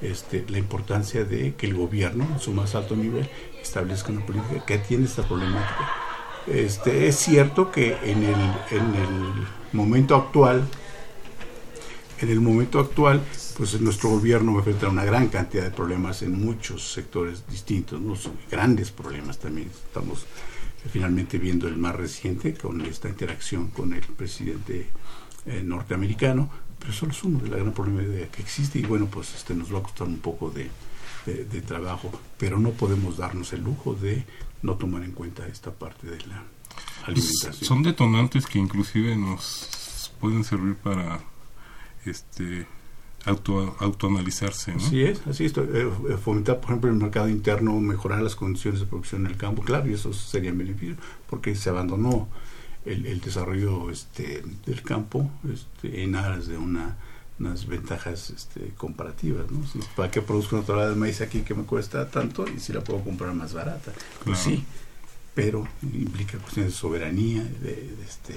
este, la importancia de que el gobierno, en su más alto nivel, establezca una política que atiende esta problemática. Este, es cierto que en el, en el momento actual, en el momento actual, pues nuestro gobierno enfrenta una gran cantidad de problemas en muchos sectores distintos, ¿no? grandes problemas también. Estamos finalmente viendo el más reciente con esta interacción con el presidente eh, norteamericano, pero solo es uno de la gran problemática que existe y bueno, pues este nos va a costar un poco de, de, trabajo, pero no podemos darnos el lujo de no tomar en cuenta esta parte de la alimentación. Son detonantes que inclusive nos pueden servir para este auto, autoanalizarse. ¿no? Así es, así es. Eh, eh, fomentar, por ejemplo, el mercado interno, mejorar las condiciones de producción en el campo, claro, y eso sería beneficio, porque se abandonó el, desarrollo este, del campo este, en aras de una, unas ventajas este, comparativas. ¿no? ¿Para qué produzco una tonelada de maíz aquí que me cuesta tanto y si la puedo comprar más barata? Pues sí, pero implica cuestiones de soberanía de, este,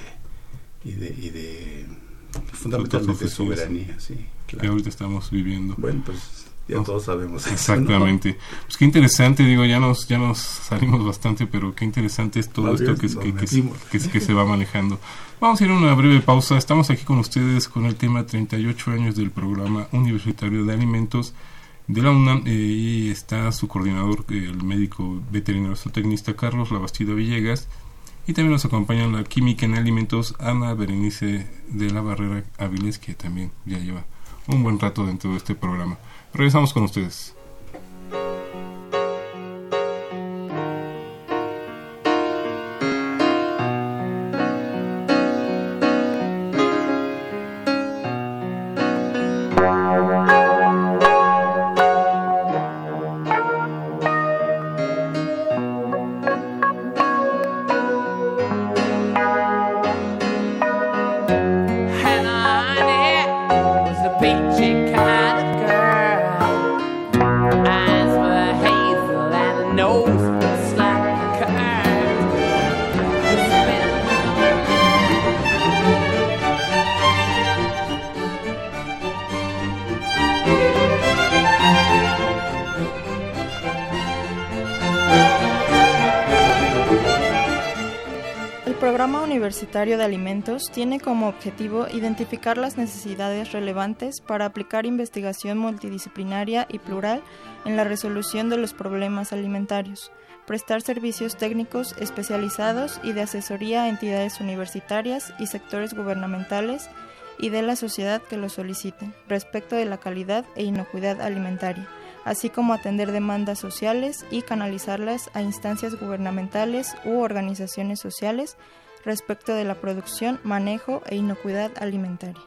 y de, y de fundamentalmente soberanía, sí. Que ahorita estamos viviendo. Bueno, pues ya todos sabemos exactamente. Pues qué interesante digo ya nos ya nos salimos bastante pero qué interesante es todo esto que, que, que, se va manejando. Vamos a ir a una breve pausa. Estamos aquí con ustedes con el tema 38 años del programa universitario de alimentos de la UNAM eh, y está su coordinador el médico veterinario zootecnista Carlos Labastida Villegas y también nos acompaña la química en alimentos Ana Berenice de la Barrera Aviles que también ya lleva un buen rato dentro de este programa Regresamos con ustedes. De Alimentos tiene como objetivo identificar las necesidades relevantes para aplicar investigación multidisciplinaria y plural en la resolución de los problemas alimentarios, prestar servicios técnicos especializados y de asesoría a entidades universitarias y sectores gubernamentales y de la sociedad que lo soliciten respecto de la calidad e inocuidad alimentaria, así como atender demandas sociales y canalizarlas a instancias gubernamentales u organizaciones sociales respecto de la producción, manejo e inocuidad alimentaria.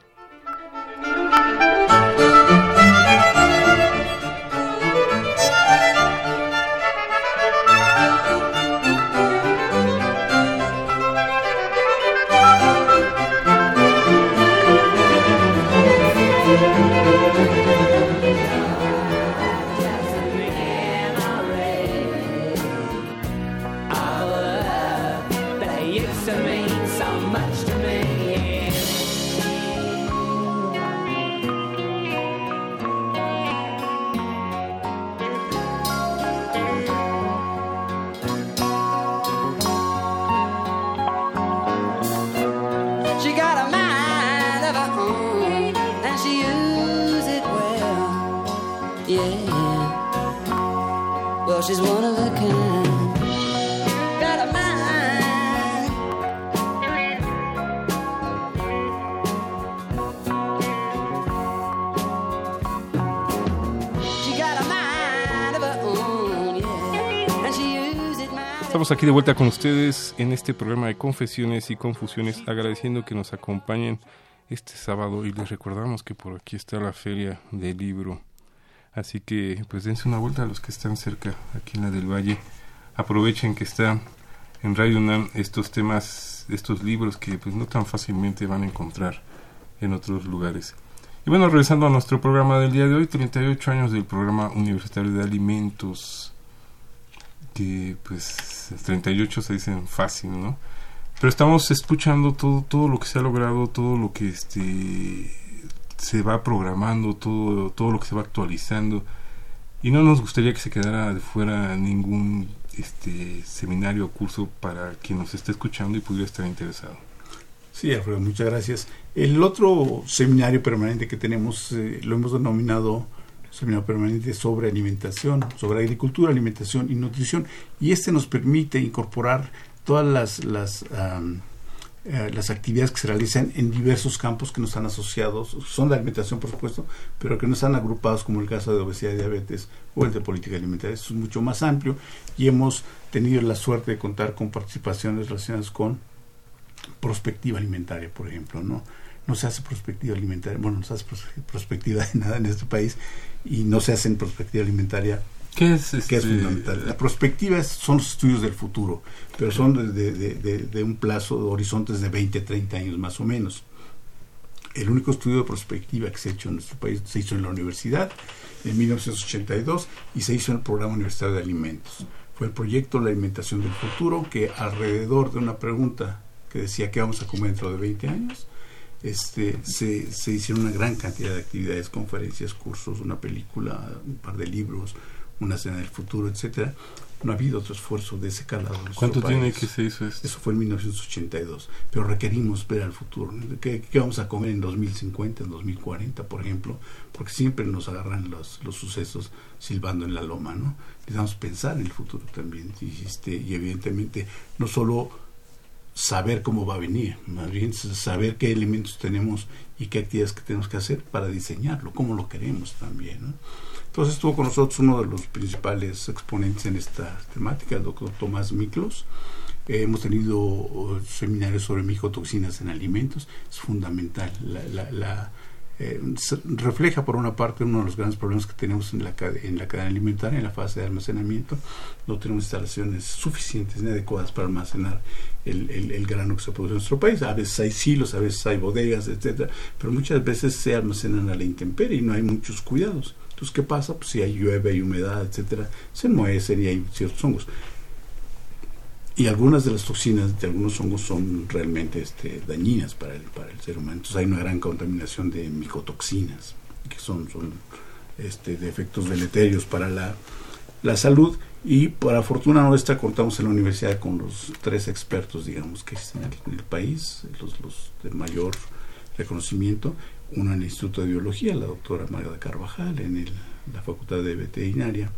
Aquí de vuelta con ustedes en este programa de confesiones y confusiones, agradeciendo que nos acompañen este sábado y les recordamos que por aquí está la feria del libro. Así que pues dense una vuelta a los que están cerca, aquí en la del Valle. Aprovechen que está en Radio UNAM estos temas, estos libros que pues no tan fácilmente van a encontrar en otros lugares. Y bueno, regresando a nuestro programa del día de hoy, 38 años del programa universitario de alimentos, que pues 38 se dicen fácil, ¿no? Pero estamos escuchando todo, todo lo que se ha logrado, todo lo que este se va programando, todo, todo lo que se va actualizando. Y no nos gustaría que se quedara de fuera ningún este seminario o curso para quien nos esté escuchando y pudiera estar interesado. Sí, Alfredo, muchas gracias. El otro seminario permanente que tenemos eh, lo hemos denominado seminario permanente sobre alimentación, sobre agricultura, alimentación y nutrición, y este nos permite incorporar todas las, las, eh, las actividades que se realizan en diversos campos que no están asociados, son de alimentación por supuesto, pero que no están agrupados como el caso de obesidad y diabetes o el de política alimentaria. Eso es mucho más amplio y hemos tenido la suerte de contar con participaciones relacionadas con prospectiva alimentaria, por ejemplo, ¿no? No se hace prospectiva alimentaria, bueno, no se hace pros- prospectiva de (laughs) nada en este país y no se hace en prospectiva alimentaria ¿Qué es, que es este, fundamental. La prospectiva es- son los estudios del futuro, pero son de, de- de- de un plazo de horizontes de 20, 30 años más o menos. El único estudio de prospectiva que se ha hecho en nuestro país se hizo en la universidad en 1982 y se hizo en el programa universitario de alimentos. Fue el proyecto La alimentación del futuro que alrededor de una pregunta que decía qué vamos a comer dentro de 20 años, este, se, se hicieron una gran cantidad de actividades, conferencias, cursos, una película, un par de libros, una cena del futuro, etcétera. No ha habido otro esfuerzo de ese calado. ¿Cuánto tiene país. que se hizo esto? Eso fue en 1982, pero requerimos ver al futuro. ¿Qué, qué vamos a comer en 2050, en 2040, por ejemplo? Porque siempre nos agarran los, los sucesos silbando en la loma, ¿no? Necesitamos pensar en el futuro también. Y, este, y evidentemente, no solo saber cómo va a venir, más bien saber qué elementos tenemos y qué actividades que tenemos que hacer para diseñarlo, cómo lo queremos también. ¿no? Entonces estuvo con nosotros uno de los principales exponentes en esta temática, el doctor Tomás Miklos. Hemos tenido uh, seminarios sobre micotoxinas en alimentos, es fundamental. Eh, refleja por una parte uno de los grandes problemas que tenemos en la, en la cadena alimentaria, en la fase de almacenamiento. No tenemos instalaciones suficientes ni adecuadas para almacenar el, el- grano que se produce en nuestro país. A veces hay silos, a veces hay bodegas, etcétera, pero muchas veces se almacenan a la intemperie y no hay muchos cuidados. Entonces, ¿qué pasa? Pues si hay llueve, hay humedad, etcétera, se enmohecen y hay ciertos hongos. Y algunas de las toxinas de algunos hongos son realmente este, dañinas para el, para el ser humano. Entonces hay una gran contaminación de micotoxinas, que son, son este, de efectos deleterios para la, la salud. Y por fortuna nuestra contamos en la universidad con los tres expertos, digamos, que existen en el, país, los, los de mayor reconocimiento. Uno en el Instituto de Biología, la doctora Margarita Carvajal, en el- la Facultad de Veterinaria,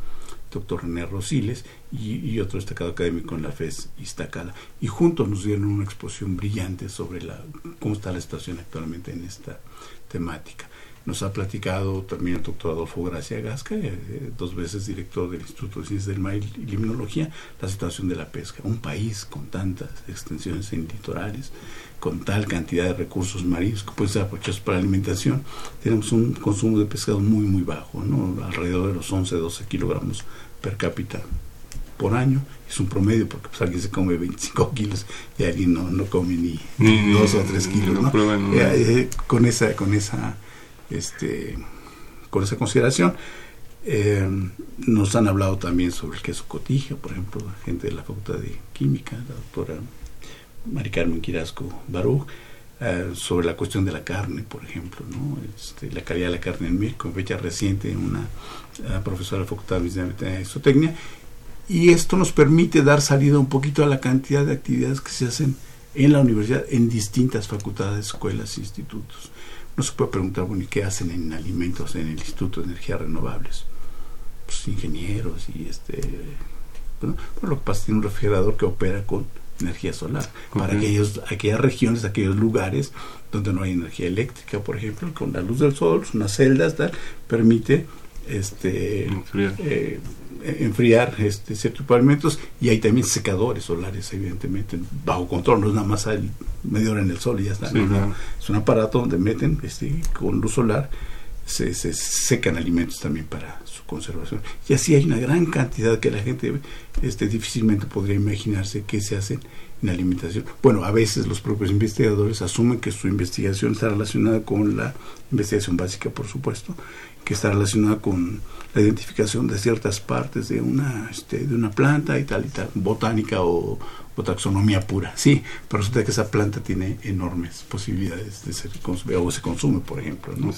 doctor René Rosiles, y, y otro destacado académico en la FES Iztacala. Y juntos nos dieron una exposición brillante sobre la, cómo está la situación actualmente en esta temática. Nos ha platicado también el doctor Adolfo Gracia Gasca, eh, dos veces director del Instituto de Ciencias del Mar y Limnología, la situación de la pesca. Un país con tantas extensiones en litorales, con tal cantidad de recursos marinos que pueden ser aprovechados para alimentación, tenemos un consumo de pescado muy, muy bajo, ¿no? alrededor de los 11, 12 kilogramos per cápita por año. Es un promedio porque pues, alguien se come 25 kilos y alguien no, no come ni, Ni- ni- 2 o 3 kilos. no Eh, eh, con esa, con esa, este, con esa consideración. Eh, nos han hablado también sobre el queso cotija, por ejemplo, gente de la Facultad de Química, la doctora Mari Carmen Quirasco Baruch, eh, sobre la cuestión de la carne, por ejemplo. Este, la calidad de la carne en México, en fecha reciente, una eh, profesora de la Facultad de Zootecnia, y esto nos permite dar salida un poquito a la cantidad de actividades que se hacen en la universidad, en distintas facultades, escuelas, institutos. No se puede preguntar, bueno, ¿y qué hacen en alimentos en el Instituto de Energías Renovables? muchos ingenieros y este bueno, por lo que pasa tiene un refrigerador que opera con energía solar. Para aquellos aquellas regiones aquellos lugares donde no hay energía eléctrica por ejemplo con la luz del sol unas celdas tal permite este eh, enfriar este ciertos tipo de alimentos y hay también secadores solares evidentemente bajo control no es nada más al media hora en el sol y ya está es un aparato donde meten este con luz solar se, se, secan alimentos también para su conservación. Y así hay una gran cantidad que la gente este difícilmente podría imaginarse que se hacen en alimentación. Bueno a veces los propios investigadores asumen que su investigación está relacionada con la investigación básica por supuesto que está relacionada con la identificación de ciertas partes de una este, de una planta y tal y tal botánica o, taxonomía pura sí pero resulta que esa planta tiene enormes posibilidades de ser consumida o se consume por ejemplo ¿no?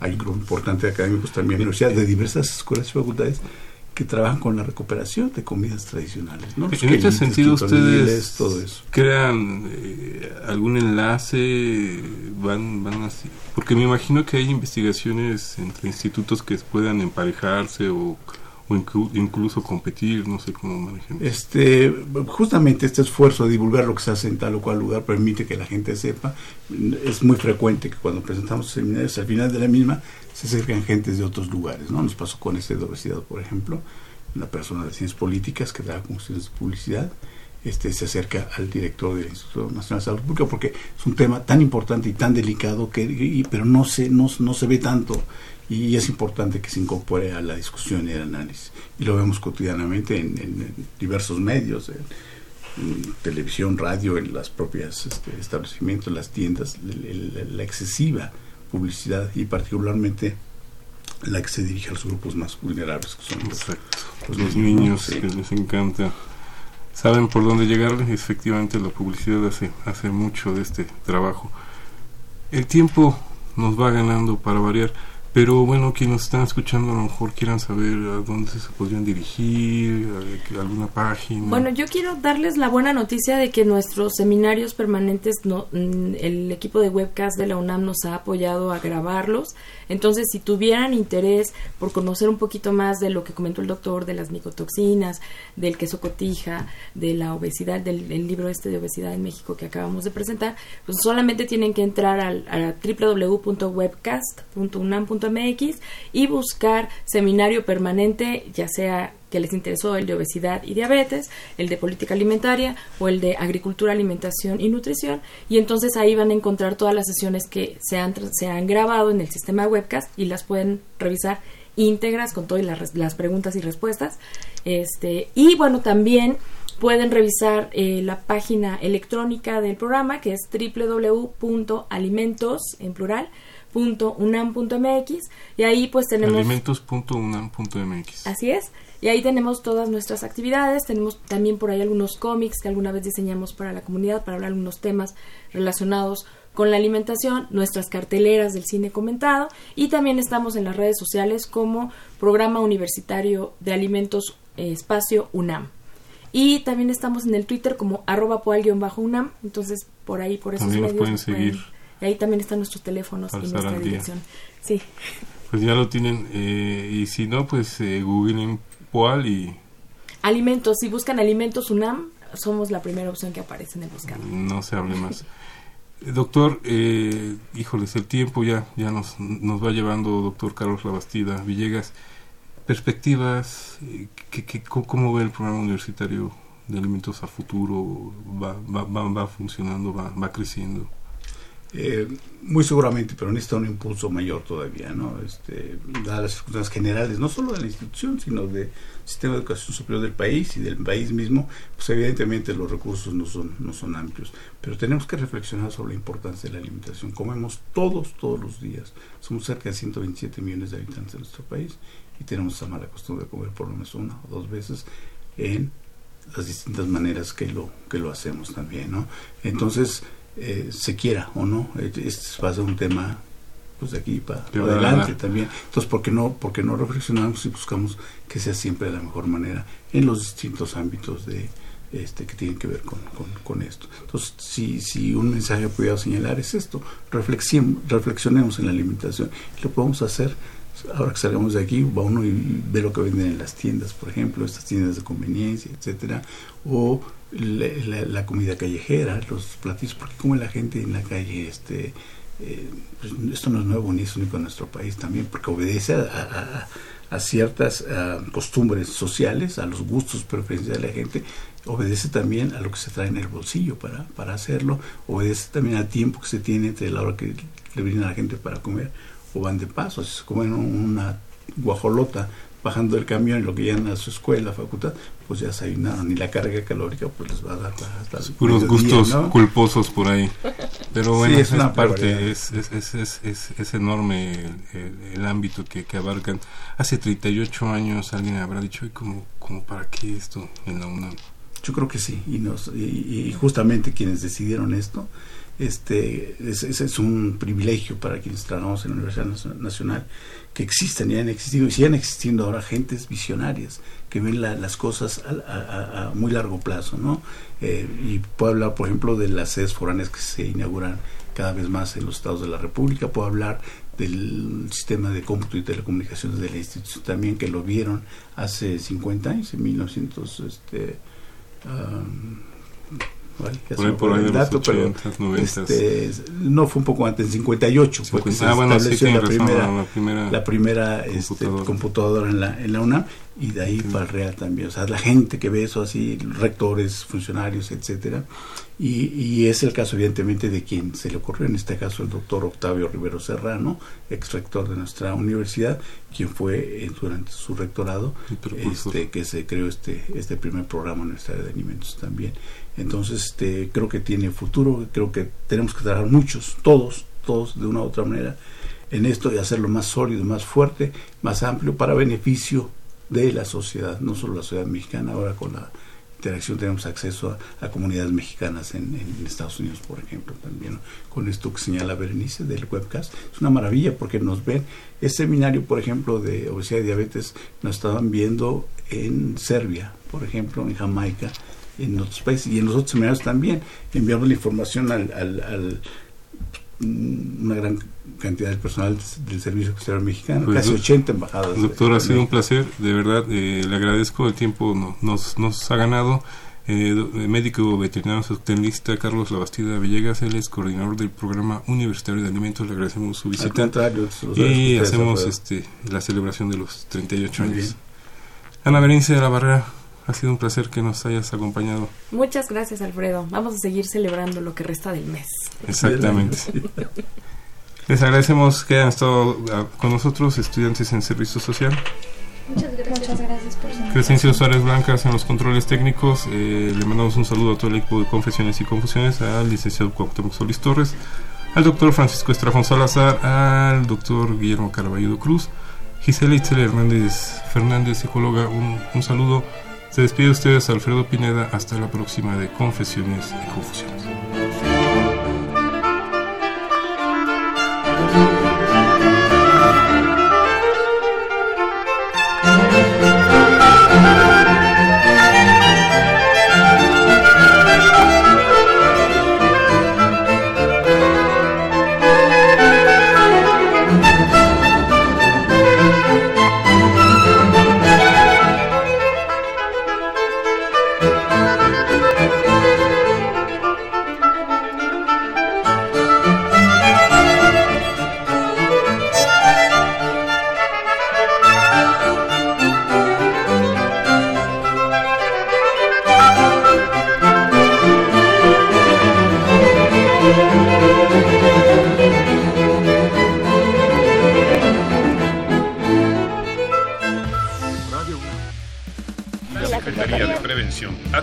hay un grupo importante de académicos también universidades de diversas escuelas y facultades que trabajan con la recuperación de comidas tradicionales. ¿no? en este sentido, ustedes crean eh, algún enlace, van, van así, porque me imagino que hay investigaciones entre institutos que puedan emparejarse o o incluso competir, no sé cómo manejan. Este, justamente este esfuerzo de divulgar lo que se hace en tal o cual lugar permite que la gente sepa. Es muy frecuente que cuando presentamos seminarios al final de la misma se acercan gentes de otros lugares, ¿no? Nos pasó con este de obesidad, por ejemplo, una persona de ciencias políticas que da cuestiones de publicidad este, se acerca al director del Instituto Nacional de Salud Pública porque es un tema tan importante y tan delicado que pero no se no, no se ve tanto y es importante que se incorpore a la discusión y el análisis. Y lo vemos cotidianamente en, diversos medios, televisión, radio, en las propias este, establecimientos, las tiendas, la excesiva publicidad y particularmente la que se dirige a los grupos más vulnerables, que son los, los, niños, que les encanta. Saben por dónde llegar, efectivamente la publicidad hace, hace mucho de este trabajo. El tiempo nos va ganando para variar. Pero bueno, quienes nos están escuchando a lo mejor quieran saber a dónde se podrían dirigir, alguna página. Bueno, yo quiero darles la buena noticia de que nuestros seminarios permanentes, no, mm, el equipo de webcast de la UNAM nos ha apoyado a grabarlos. Entonces, si tuvieran interés por conocer un poquito más de lo que comentó el doctor, de las micotoxinas, del queso cotija, de la obesidad, del libro este de obesidad en México que acabamos de presentar, pues solamente tienen que entrar al, a www.webcast.unam.mx y buscar seminario permanente, ya sea que les interesó el de obesidad y diabetes, el de política alimentaria o el de agricultura, alimentación y nutrición. Y entonces ahí van a encontrar todas las sesiones que se han, se han grabado en el sistema webcast y las pueden revisar íntegras con todas las, preguntas y respuestas. Este, y bueno, también pueden revisar eh, la página electrónica del programa que es www.alimentos en plural .unam.mx y ahí pues tenemos alimentos.unam.mx así es y ahí tenemos todas nuestras actividades tenemos también por ahí algunos cómics que alguna vez diseñamos para la comunidad para hablar algunos temas relacionados con la alimentación, nuestras carteleras del cine comentado y también estamos en las redes sociales como Programa Universitario de Alimentos eh, Espacio UNAM. Y también estamos en el Twitter como arroba poal-unam, entonces por ahí, por esos también medios. pueden seguir. Y ahí también están nuestros teléfonos y nuestra dirección. Sí. Pues ya lo tienen. Eh, y si no, pues eh, googlen Poal y... Alimentos. Si buscan Alimentos UNAM, somos la primera opción que aparece en el buscador. No se hable más. Eh, doctor, eh, híjoles, el tiempo ya, ya nos, nos va llevando, doctor Carlos Labastida Villegas. Perspectivas, eh, ¿qué, cómo ve el programa universitario de alimentos a futuro? ¿Va, va, va, va funcionando? ¿Va, va creciendo? Eh, muy seguramente, pero necesita un impulso mayor todavía, ¿no? Este, dadas las circunstancias generales, no solo de la institución, sino del sistema de educación superior del país y del país mismo, pues evidentemente los recursos no son, no son amplios. Pero tenemos que reflexionar sobre la importancia de la alimentación. Comemos todos, todos los días. Somos cerca de 127 millones de habitantes en nuestro país y tenemos esa mala costumbre de comer por lo menos una o dos veces en las distintas maneras que lo, que lo hacemos también, ¿no? Entonces, eh, se quiera o no. Este va a ser un tema pues de aquí para, adelante también. Entonces, ¿por qué, no, ¿por no reflexionamos y buscamos que sea siempre de la mejor manera en los distintos ámbitos de este que tienen que ver con, con, esto? Entonces, si, si un mensaje pudiera señalar es esto, reflexionemos en la alimentación. Lo podemos hacer ahora que salgamos de aquí, va uno y ve lo que venden en las tiendas, por ejemplo, estas tiendas de conveniencia, etcétera, o la, comida callejera, los platillos, porque como la gente en la calle, este, eh, pues, esto no es nuevo ni es único en nuestro país también, porque obedece a, ciertas costumbres sociales, a los gustos preferenciales de la gente, obedece también a lo que se trae en el bolsillo para, para hacerlo, obedece también al tiempo que se tiene entre la hora que le brinda a la gente para comer o van de paso, si se comen una guajolota bajando del camión y lo que llegan a su escuela, facultad, pues ya desayunaron y la carga calórica pues les va a dar hasta puros gustos culposos por ahí. Pero bueno es una parte es, es, es, es, enorme el, ámbito que, que, abarcan. Hace 38 años alguien habrá dicho y como, como para qué esto en la UNAM yo creo que sí y, nos, y, justamente quienes decidieron esto este ese es, un privilegio para quienes trabajamos en la Universidad Nacional existen y han existido y siguen existiendo ahora gentes visionarias que ven las cosas a, muy largo plazo, ¿no? Eh, y puedo hablar, por ejemplo, de las sedes foráneas que se inauguran cada vez más en los estados de la República, puedo hablar del sistema de cómputo y telecomunicaciones de la institución también que lo vieron hace 50 años, en 1900, este, por ahí, dato, pero este, no fue un poco antes, en 58 fue que se ah, estableció la, primera, la, primera, este, computadora. en la, en la UNAM y de ahí para el Real también. O sea, la gente que ve eso así, rectores, funcionarios, etcétera. Y, y, es el caso, evidentemente, de quien se le ocurrió, en este caso el doctor Octavio Rivero Serrano, ex rector de nuestra universidad, quien fue eh, durante su rectorado este, que se creó este, este primer programa en nuestra área de alimentos también. Entonces, este, creo que tiene futuro, creo que tenemos que trabajar muchos, todos, todos de una u otra manera, en esto y hacerlo más sólido, más fuerte, más amplio, para beneficio de la sociedad, no solo la sociedad mexicana, ahora con la interacción tenemos acceso a, comunidades mexicanas en, Estados Unidos, por ejemplo, también con esto que señala Berenice del webcast. Es una maravilla porque nos ven. Este seminario, por ejemplo, de obesidad y diabetes, nos estaban viendo en Serbia, por ejemplo, en Jamaica, en otros países y en los otros seminarios también. Enviamos la información al, al una gran cantidad de personal del Servicio Exterior Mexicano, pues, casi 80 embajadas. Doctor, ha sido un placer, de verdad, eh, le agradezco el tiempo nos, nos ha ganado. Eh, médico veterinario zootecnista Carlos Labastida Villegas, él es coordinador del programa universitario de alimentos, le agradecemos su visita. y hacemos este, la celebración de los 38 años. Ana Berenice de la Barrera, ha sido un placer que nos hayas acompañado. Muchas gracias, Alfredo. Vamos a seguir celebrando lo que resta del mes. Exactamente. Les agradecemos que hayan estado ah, con nosotros, estudiantes en servicio social. Muchas gracias, Muchas gracias por su Crescencio Suárez Blancas en los controles técnicos. Eh, le mandamos un saludo a todo el equipo de Confesiones y Confusiones, al licenciado Cuauhtémoc Solís Torres, al doctor Francisco Estrafón Salazar, al doctor Guillermo Caraballo Cruz, Gisela Itzel Hernández Fernández, psicóloga, un, un saludo se despide ustedes Alfredo Pineda. Hasta la próxima de Confesiones y Confusiones.